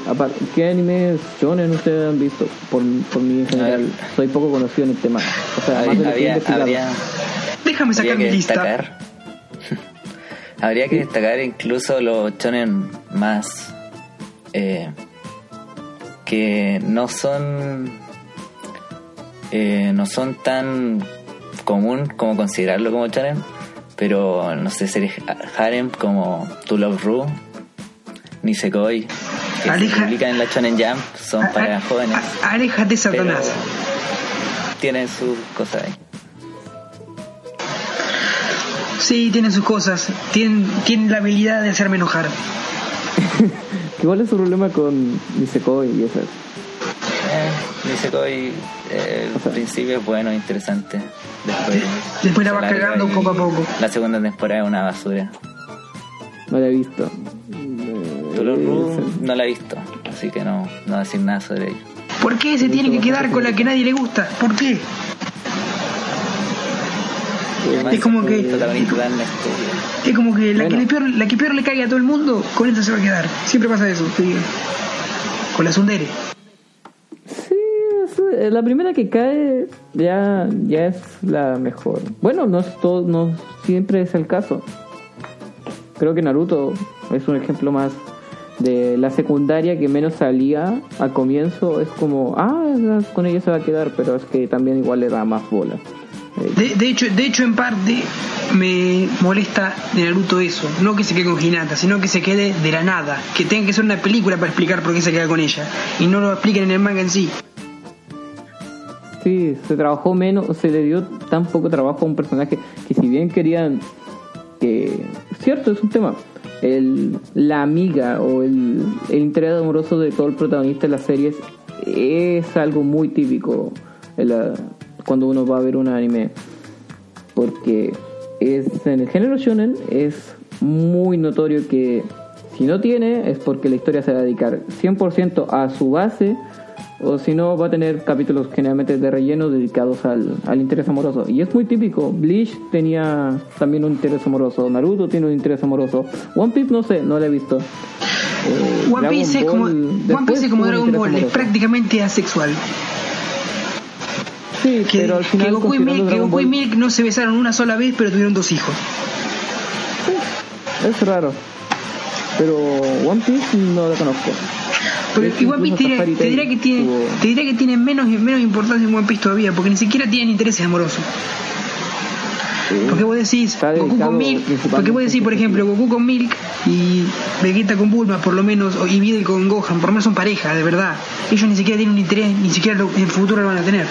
¿Qué animes shonen ustedes han visto? Por, por mí en general, soy poco conocido en el tema. O sea, Habría, investigado. habría, déjame sacar mi lista. destacar. Habría que destacar incluso los shonen más. eh, que no son. eh, no son tan común como considerarlo como shonen. Pero no sé, series harem como To Love Ru, Nisekoi, que se publican en la Shonen Jump, son A- para a- jóvenes. aléjate, Satanás. tienen sus cosas ahí. Sí, tienen sus cosas. Tienen, tienen la habilidad de hacerme enojar. ¿Cuál es su problema con Nisekoi y eso? Eh, Nisekoi, eh, O sea- al principio es bueno, interesante. Después, Después la vas larga cagando y poco a poco. La segunda temporada es una basura. No la he visto. Eh, no la he visto, así que no, no voy a decir nada sobre ello. ¿Por qué se tiene que quedar con la que nadie le gusta? ¿Por qué? Es como que-. Es como que la, Bueno. que le peor, la que peor le caiga a todo el mundo, con esa se va a quedar. Siempre pasa eso. sí. Con la Sundere. Sí, eh, la primera que cae ya, ya es la mejor. Bueno, no, es todo, no siempre es el caso. Creo que Naruto es un ejemplo más de la secundaria que menos salía al comienzo. Es como, ah, con ella se va a quedar, pero es que también igual le da más bola. De, de hecho, de hecho, en parte me molesta de Naruto eso. No que se quede con Hinata, sino que se quede de la nada. Que tenga que ser una película para explicar por qué se queda con ella. Y no lo expliquen en el manga en sí. Sí, se trabajó menos, se le dio tan poco trabajo a un personaje que si bien querían que, cierto, es un tema, el, la amiga o el, el interés amoroso de todo el protagonista de las series es algo muy típico en la- cuando uno va a ver un anime, porque es en el género shonen es muy notorio que si no tiene es porque la historia se va a dedicar 100% a su base o si no va a tener capítulos generalmente de relleno dedicados al, al interés amoroso. Y es muy típico Bleach tenía también un interés amoroso Naruto tiene un interés amoroso One Piece no sé no lo he visto. Eh, One Dragon Piece, es como, Ball One Piece es como Dragon Ball, es prácticamente asexual. Sí Que, pero al final que Goku, y Milk, que Dragon Goku y Ball- Milk no se besaron una sola vez, pero tuvieron dos hijos. es raro pero One Piece no lo conozco Pero Es igual One Piece tiene- te diré que tiene, te diré que tiene menos, menos importancia en One Piece todavía, porque ni siquiera tienen intereses amorosos. Porque vos decís Goku con Milk, porque vos decís, por ejemplo, Goku con Milk y Vegeta con Bulma, por lo menos, y Videl con Gohan, por lo menos son pareja, de verdad. Ellos ni siquiera tienen un interés, ni siquiera lo- en el futuro lo van a tener.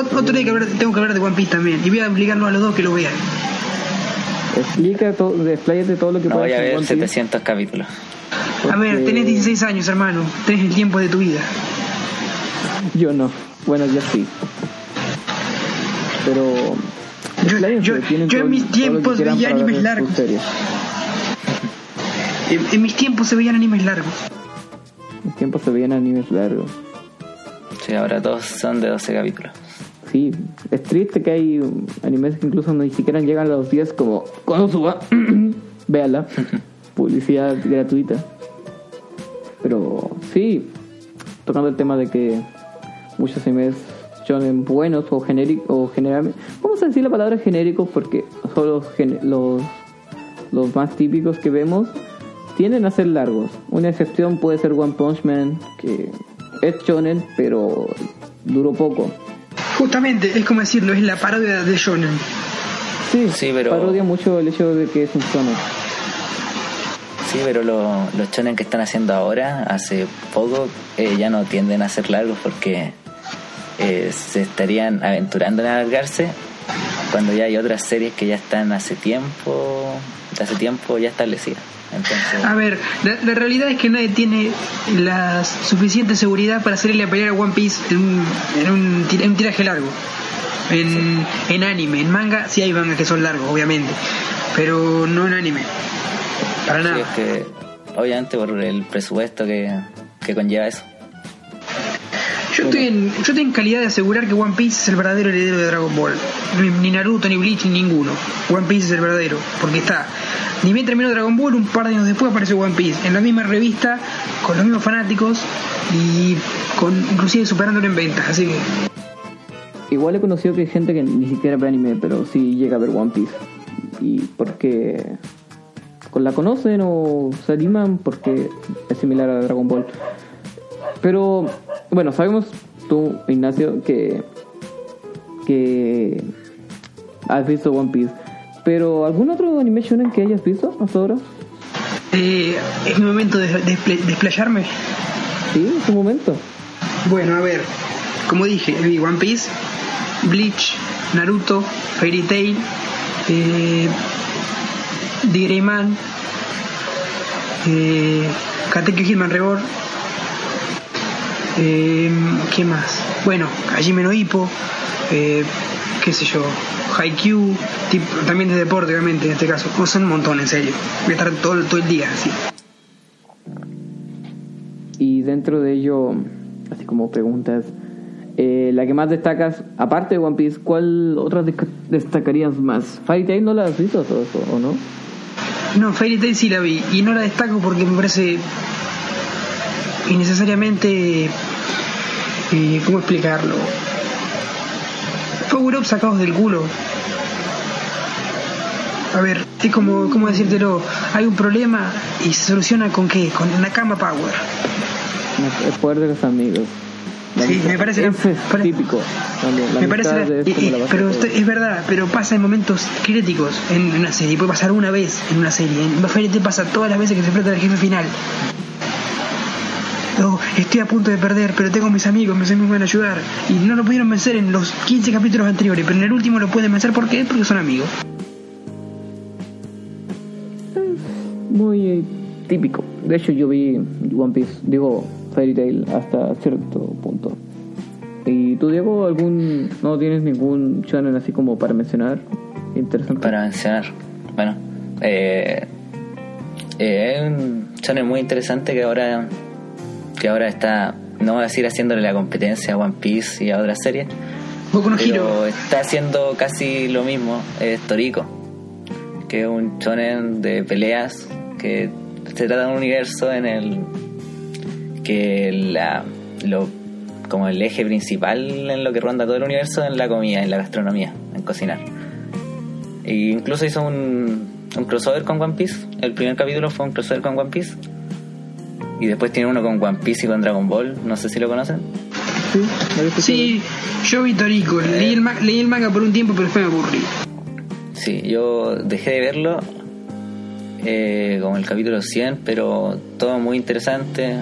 Otro día que hablar- tengo que hablar de One Piece también, y voy a obligarlos a los dos que lo vean. Explica todo, despláyate todo lo que No voy puedas a ver One Piece, 700 capítulos. A ver, tenés 16 años, hermano, tenés el tiempo de tu vida. Yo no. Bueno, ya sí. Pero. Yo- yo- yo en mis tiempos veía animes largos. En, en mis tiempos se veían animes largos. En tiempo se veían animes largos. Sí, ahora todos son de 12 capítulos. Sí, es triste que hay animes que incluso ni siquiera llegan a los 10 como cuando suba. Véala. Publicidad gratuita. Pero sí, tocando el tema de que muchos animes shonen buenos o genéricos o generalmente vamos a decir la palabra genéricos porque son los, los los más típicos que vemos tienden a ser largos. Una excepción puede ser One Punch Man que es shonen pero duró poco. Justamente, es como decirlo, es la parodia de Shonen. Sí, Sí, pero- parodia mucho el hecho de que es un shonen. Sí, pero lo- los chonen que están haciendo ahora, hace poco, eh, ya no tienden a ser largos porque eh, se estarían aventurando en alargarse cuando ya hay otras series que ya están hace tiempo, hace tiempo ya establecidas. Entonces, A ver, la, la realidad es que nadie tiene la suficiente seguridad para hacerle a pelear a One Piece en un, en un, en un tiraje largo. En, en anime, en manga, sí hay mangas que son largos, obviamente. Pero no en anime. Para sí, nada. es que obviamente por el presupuesto que, que conlleva eso. Yo estoy, en, yo estoy en calidad de asegurar que One Piece es el verdadero heredero de Dragon Ball. Ni Naruto, ni Bleach, ni ninguno. One Piece es el verdadero. Porque está. Ni bien terminó Dragon Ball, un par de años después apareció One Piece. En la misma revista, con los mismos fanáticos y con inclusive superándolo en ventas. Así que. Igual he conocido que hay gente que ni siquiera ve anime, pero sí llega a ver One Piece. Y porque la conocen o se animan porque es similar a Dragon Ball. Pero bueno, sabemos tú, Ignacio, que que has visto One Piece. Pero ¿algún otro anime shonen que hayas visto hasta ahora? Eh, es mi momento de, de, de explayarme. Sí, en su momento. Bueno, a ver, como dije, vi One Piece, Bleach, Naruto, Fairy Tail, eh, Man, eh, Katekyo Hitman Reborn, eh, ¿qué más? Bueno, Hajime no Ippo, eh, qué sé yo, Haikyuu, tipo, también de deporte obviamente en este caso, Oh, son un montón en serio, voy a estar todo, todo el día así. Y dentro de ello, así como preguntas, eh, la que más destacas, aparte de One Piece, ¿cuál otra destac- destacarías más? Fairy Tail no la has visto todo eso, ¿o no? No, Fairy Tail sí la vi y no la destaco porque me parece innecesariamente. eh, ¿Cómo explicarlo? Power up sacados del culo. A ver, es como, ¿cómo decírtelo? Hay un problema y se soluciona con qué? Con Nakama Power. El poder de los amigos. La Sí, me parece- es típico. también. La Me parece. la- es la pero esto- es verdad, pero pasa en momentos críticos en una serie. Puede pasar una vez en una serie. En Fairy Tail pasa todas las veces que se enfrenta al jefe final. Estoy a punto de perder, pero tengo mis amigos, mis amigos me van a ayudar. Y no lo pudieron vencer en los 15 capítulos anteriores, pero en el último lo pueden vencer. ¿Por qué? Porque son amigos. Muy eh, típico. De hecho, yo vi One Piece, digo Fairy Tail, hasta cierto punto. ¿Y tú, Diego, algún no tienes ningún channel así como para mencionar? Interesante. Para mencionar, bueno, eh, eh, es un channel muy interesante que ahora, que ahora está, no voy a decir haciéndole la competencia a One Piece y a otras series, Boku no Hero. pero está haciendo casi lo mismo, es Toriko, que es un shonen de peleas que se trata de un universo en el que la lo como el eje principal en lo que ronda todo el universo en la comida, en la gastronomía, en cocinar. E incluso hizo un, un crossover con One Piece. El primer capítulo fue un crossover con One Piece. Y después tiene uno con One Piece y con Dragon Ball. No sé si lo conocen. Sí, yo vi Torico. Leí el, ma- leí el manga por un tiempo, pero después me aburrí. Sí, yo dejé de verlo eh, como el capítulo 100, pero todo muy interesante.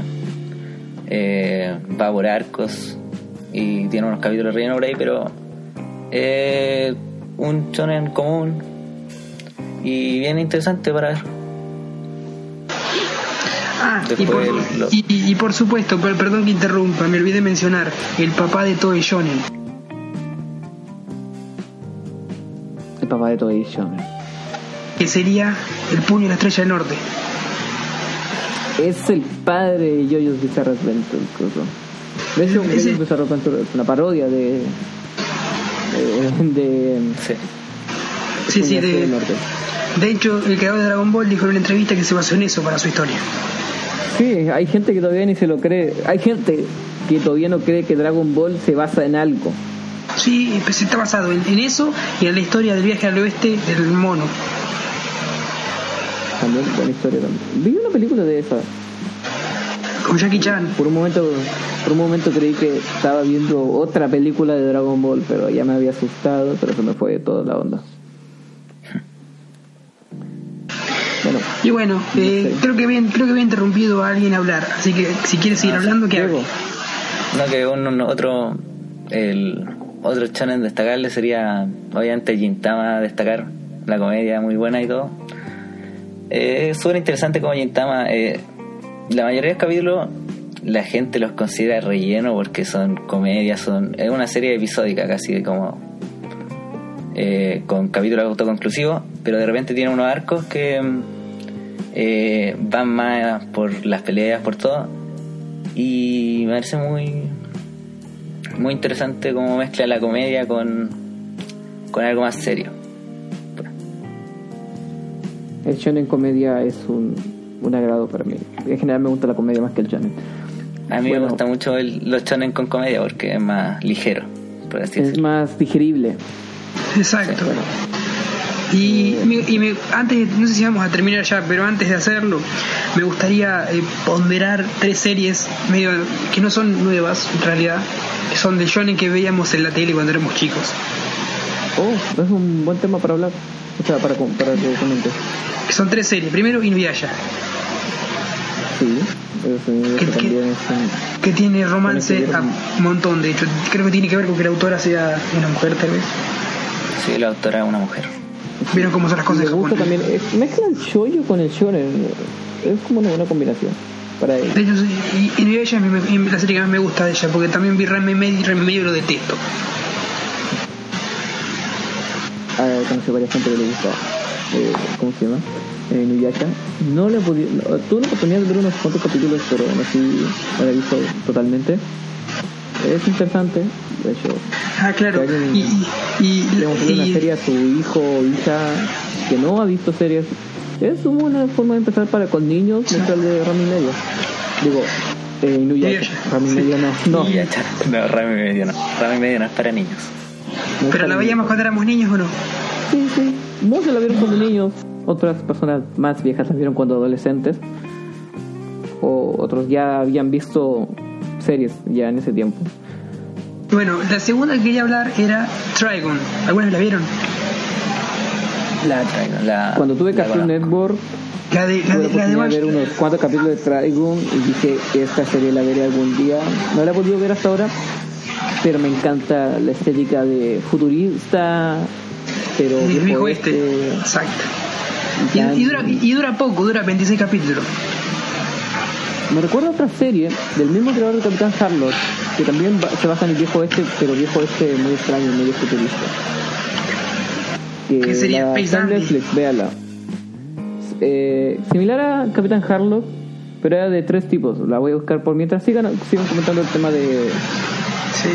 Eh, va por arcos y tiene unos capítulos relleno por ahí, pero eh, un shonen común y bien interesante para ver. Ah, y por, Después lo- y, y- y por supuesto, per- perdón que interrumpa, me olvidé mencionar el papá de Toei Shonen. El papá de Toei Shonen. que sería el puño de la estrella del norte. Es el padre de Yoyos Bizarre Adventure, incluso. De hecho, Yoyos Bizarre Adventure es una parodia de. de. de Sí. Sí, sí, de, del Norte. de hecho, el creador de Dragon Ball dijo en una entrevista que se basó en eso para su historia. Sí, hay gente que todavía ni se lo cree. Hay gente que todavía no cree que Dragon Ball se basa en algo. Sí, pues está basado en, en eso y en la historia del viaje al oeste del mono. También buena historia también. Vi una película de esa. Con Jackie Chan. Por un momento, por un momento creí que estaba viendo otra película de Dragon Ball, pero ya me había asustado, pero se me fue toda la onda. Y bueno, eh, creo que había, creo que había interrumpido a alguien a hablar, así que si quieres seguir Ah, hablando, que hable. luego, No, que un, un otro, el otro shonen destacable sería, obviamente, Gintama destacar, la comedia muy buena y todo. Eh, es súper interesante como Gintama, eh, la mayoría de los capítulos la gente los considera relleno porque son comedias, son, es una serie episódica casi como eh, con capítulos autoconclusivos, pero de repente tiene unos arcos que mm, eh, van más por las peleas, por todo. Y me parece muy muy interesante cómo mezcla la comedia con, con algo más serio. el shonen comedia es un, un agrado para mí. En general me gusta la comedia más que el shonen. A mí Bueno. me gusta mucho el, los shonen con comedia porque es más ligero, por así Es decirlo. más digerible. Exacto. Bueno, Y, me- y me- antes, no sé si vamos a terminar ya, pero antes de hacerlo, me gustaría eh, ponderar tres series medio que no son nuevas en realidad, que son de shonen que veíamos en la tele cuando éramos chicos. oh, es un buen tema para hablar. O sea, para, com- para que comentes. Que son tres series. Primero, Inuyasha, Sí, eso, ¿Qué- eso qué- también es un- que tiene romance que a un montón, de hecho. Creo que tiene que ver con que la autora sea una mujer, tal vez. Sí, la autora es una mujer. Vieron cómo son las Y cosas gusta Japón. también, es- mezcla el shoyo con el shonen. Es como una buena combinación para él. De hecho, sí, y- Inuyasha es la serie que más me gusta de ella, porque también vi Ranma y medio y Ranma y medio lo detesto. Ah, conocí a varias gente que le gusta. eh, ¿Cómo se llama? Eh. No le podido. no, tuve la oportunidad de ver unos cuantos capítulos, pero aún así no la he visto totalmente. Es interesante, de hecho. Ah, claro. Que alguien Y, y, y- Le mostré una serie a su hijo o hija que no ha visto series. Es una buena forma de empezar para con niños, mostrarle Rami Medio. Digo, eh, Inuyasha. Inuyasha, Rami sí. Medio no. No. No, Rami Medio no. Rami Medio no es para niños. no ¿Pero la veíamos cuando éramos niños o no? Sí, sí. Muchos la vieron cuando niños, otras personas más viejas la vieron cuando adolescentes, o otros ya habían visto series ya en ese tiempo. Bueno, la segunda que quería hablar era Trigon. ¿Algunas la vieron? La, La- cuando tuve Cartoon. Network, La de, la tuve la de, la de oportunidad de Bash- ver unos cuantos capítulos de Trigun y dije, esta serie la veré algún día. No la he podido ver hasta ahora, pero me encanta la estética de futurista, pero el viejo este. oeste, Exacto. y y dura, y dura poco, dura 26 capítulos. Me recuerda a otra serie del mismo creador de Capitán Harlock, que también se basa en el viejo este, pero viejo este muy extraño, medio futurista. Que ¿Qué sería? Netflix, véala. Eh, similar a Capitán Harlock, pero era de tres tipos. La voy a buscar por mientras sigan, sigan comentando el tema de Sí.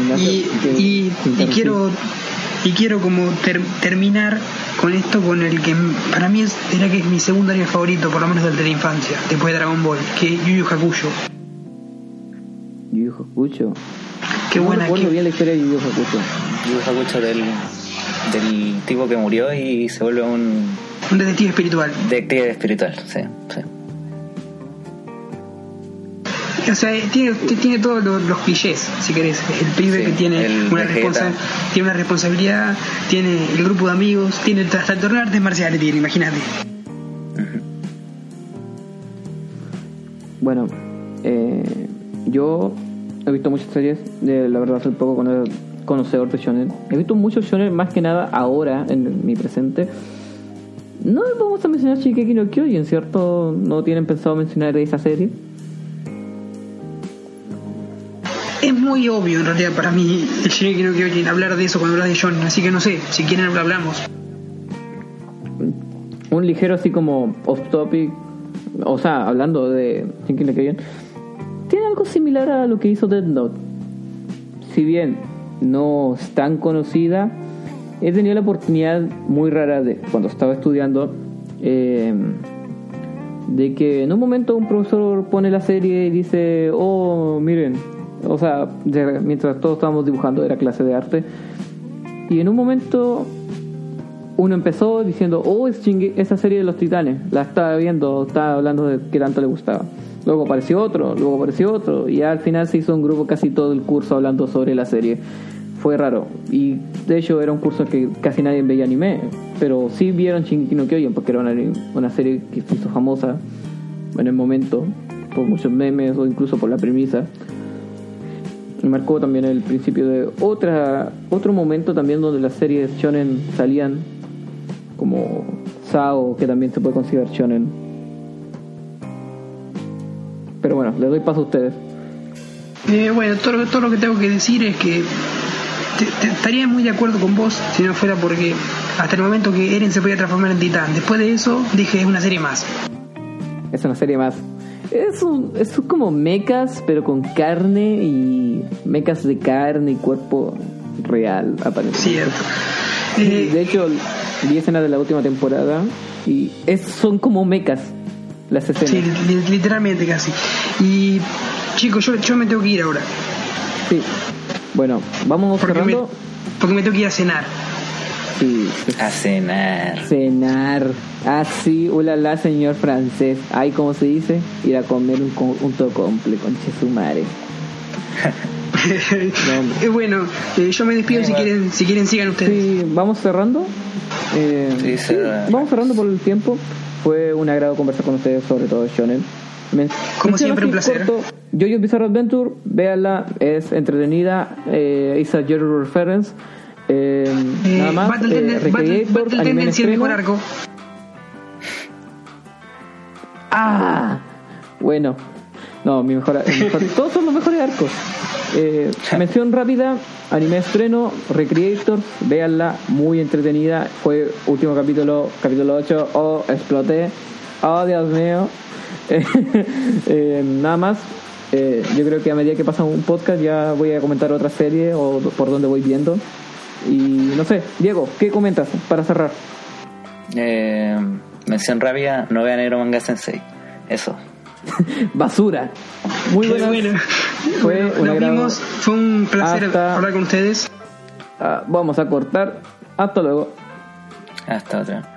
Ignacio, Y, que- y, quiero y quiero como ter- terminar con esto con el que para mí es, era que es mi segundo anime favorito, por lo menos del de la infancia, después de Dragon Ball, que es Yu Yu Hakusho. Yu Yu Hakusho. Qué No buena recuerdo que- bien la historia de Yu Yu Hakusho. Mucho del, del tipo que murió y se vuelve un un detective espiritual. detective espiritual. Sí, sí. O sea, tiene, tiene todos los, los clichés, si querés. El pibe Sí, que tiene el una, responsa- tiene una responsabilidad, tiene el grupo de amigos, tiene hasta el torneo de artes marciales, tiene, imagínate. Bueno, eh, yo he visto muchas series, de, la verdad soy poco cono- conocedor de shonen. He visto muchos shonen más que nada ahora, en mi presente. No vamos a mencionar Shigeki no Kyojin, ¿cierto? ¿No tienen pensado mencionar esa serie? Muy obvio en realidad para mí el Shingeki no Kyojin hablar de eso cuando hablas de John, así que no sé, si quieren lo hablamos. Un ligero así como off topic, o sea, hablando de Shingeki no Kyojin, tiene algo similar a lo que hizo Death Note. Si bien no es tan conocida, he tenido la oportunidad muy rara de, cuando estaba estudiando, eh, de que en un momento un profesor pone la serie y dice, oh, miren, o sea, mientras todos estábamos dibujando, era clase de arte, y en un momento uno empezó diciendo, oh, es Shinge- esa serie de los titanes, la estaba viendo, estaba hablando de qué tanto le gustaba. Luego apareció otro, luego apareció otro, y al final se hizo un grupo casi todo el curso hablando sobre la serie. Fue raro, y de hecho era un curso que casi nadie veía anime, pero sí vieron Shingeki no Kyojin porque era una, una serie que se hizo famosa en el momento, por muchos memes o incluso por la premisa. Marcó también el principio de otra otro momento también donde las series shonen salían como Sao que también se puede considerar shonen pero bueno le doy paso a ustedes Eh, bueno, todo lo, todo lo que tengo que decir es que te- te- estaría muy de acuerdo con vos si no fuera porque hasta el momento que Eren se podía transformar en titán. Después de eso dije es una serie más. es una serie más es un, es como mechas pero con carne y mechas de carne y cuerpo real aparentemente Cierto. Y Eh, de hecho vi escenas de la última temporada y es, son como mechas las escenas sí, li- literalmente casi. Y chicos, yo, yo me tengo que ir ahora. Sí. Bueno, vamos Porque me, cerrando. porque me tengo que ir a cenar. Sí, A cenar. cenar. Ah, sí, ulala, señor francés. Ay, ¿cómo se dice? Ir a comer un conjunto comple con Chesumare. Eh, bueno, eh, yo me despido Sí, si va. quieren, si quieren sigan ustedes. Sí, vamos cerrando. Eh, Sí, sí, vamos cerrando por el tiempo. Fue un agrado conversar con ustedes sobre todo Shonen. Men- Como siempre, un placer. corto, Jojo's Bizarre Adventure, véanla, es entretenida, eh, es a Zero Reference. Eh, Eh, nada más, Battle, eh, Battle, Tendency, el mejor arco. Ah, bueno, no, mi mejor, todos son los mejores arcos. Eh, mención rápida, anime estreno, Recreator, véanla, muy entretenida. Fue último capítulo, capítulo 8, oh, exploté, oh, Dios mío. Eh, nada más, eh, yo creo que a medida que pasa un podcast ya voy a comentar otra serie o por donde voy viendo. Y no sé, Diego, ¿qué comentas para cerrar? Eh, mención rápida, no vean Ero Manga Sensei. Eso. Basura. Muy Qué buenas. bueno. Fue Bueno, nos vimos. Fue un placer Hasta- hablar con ustedes. Ah, vamos a cortar. Hasta luego. Hasta otra.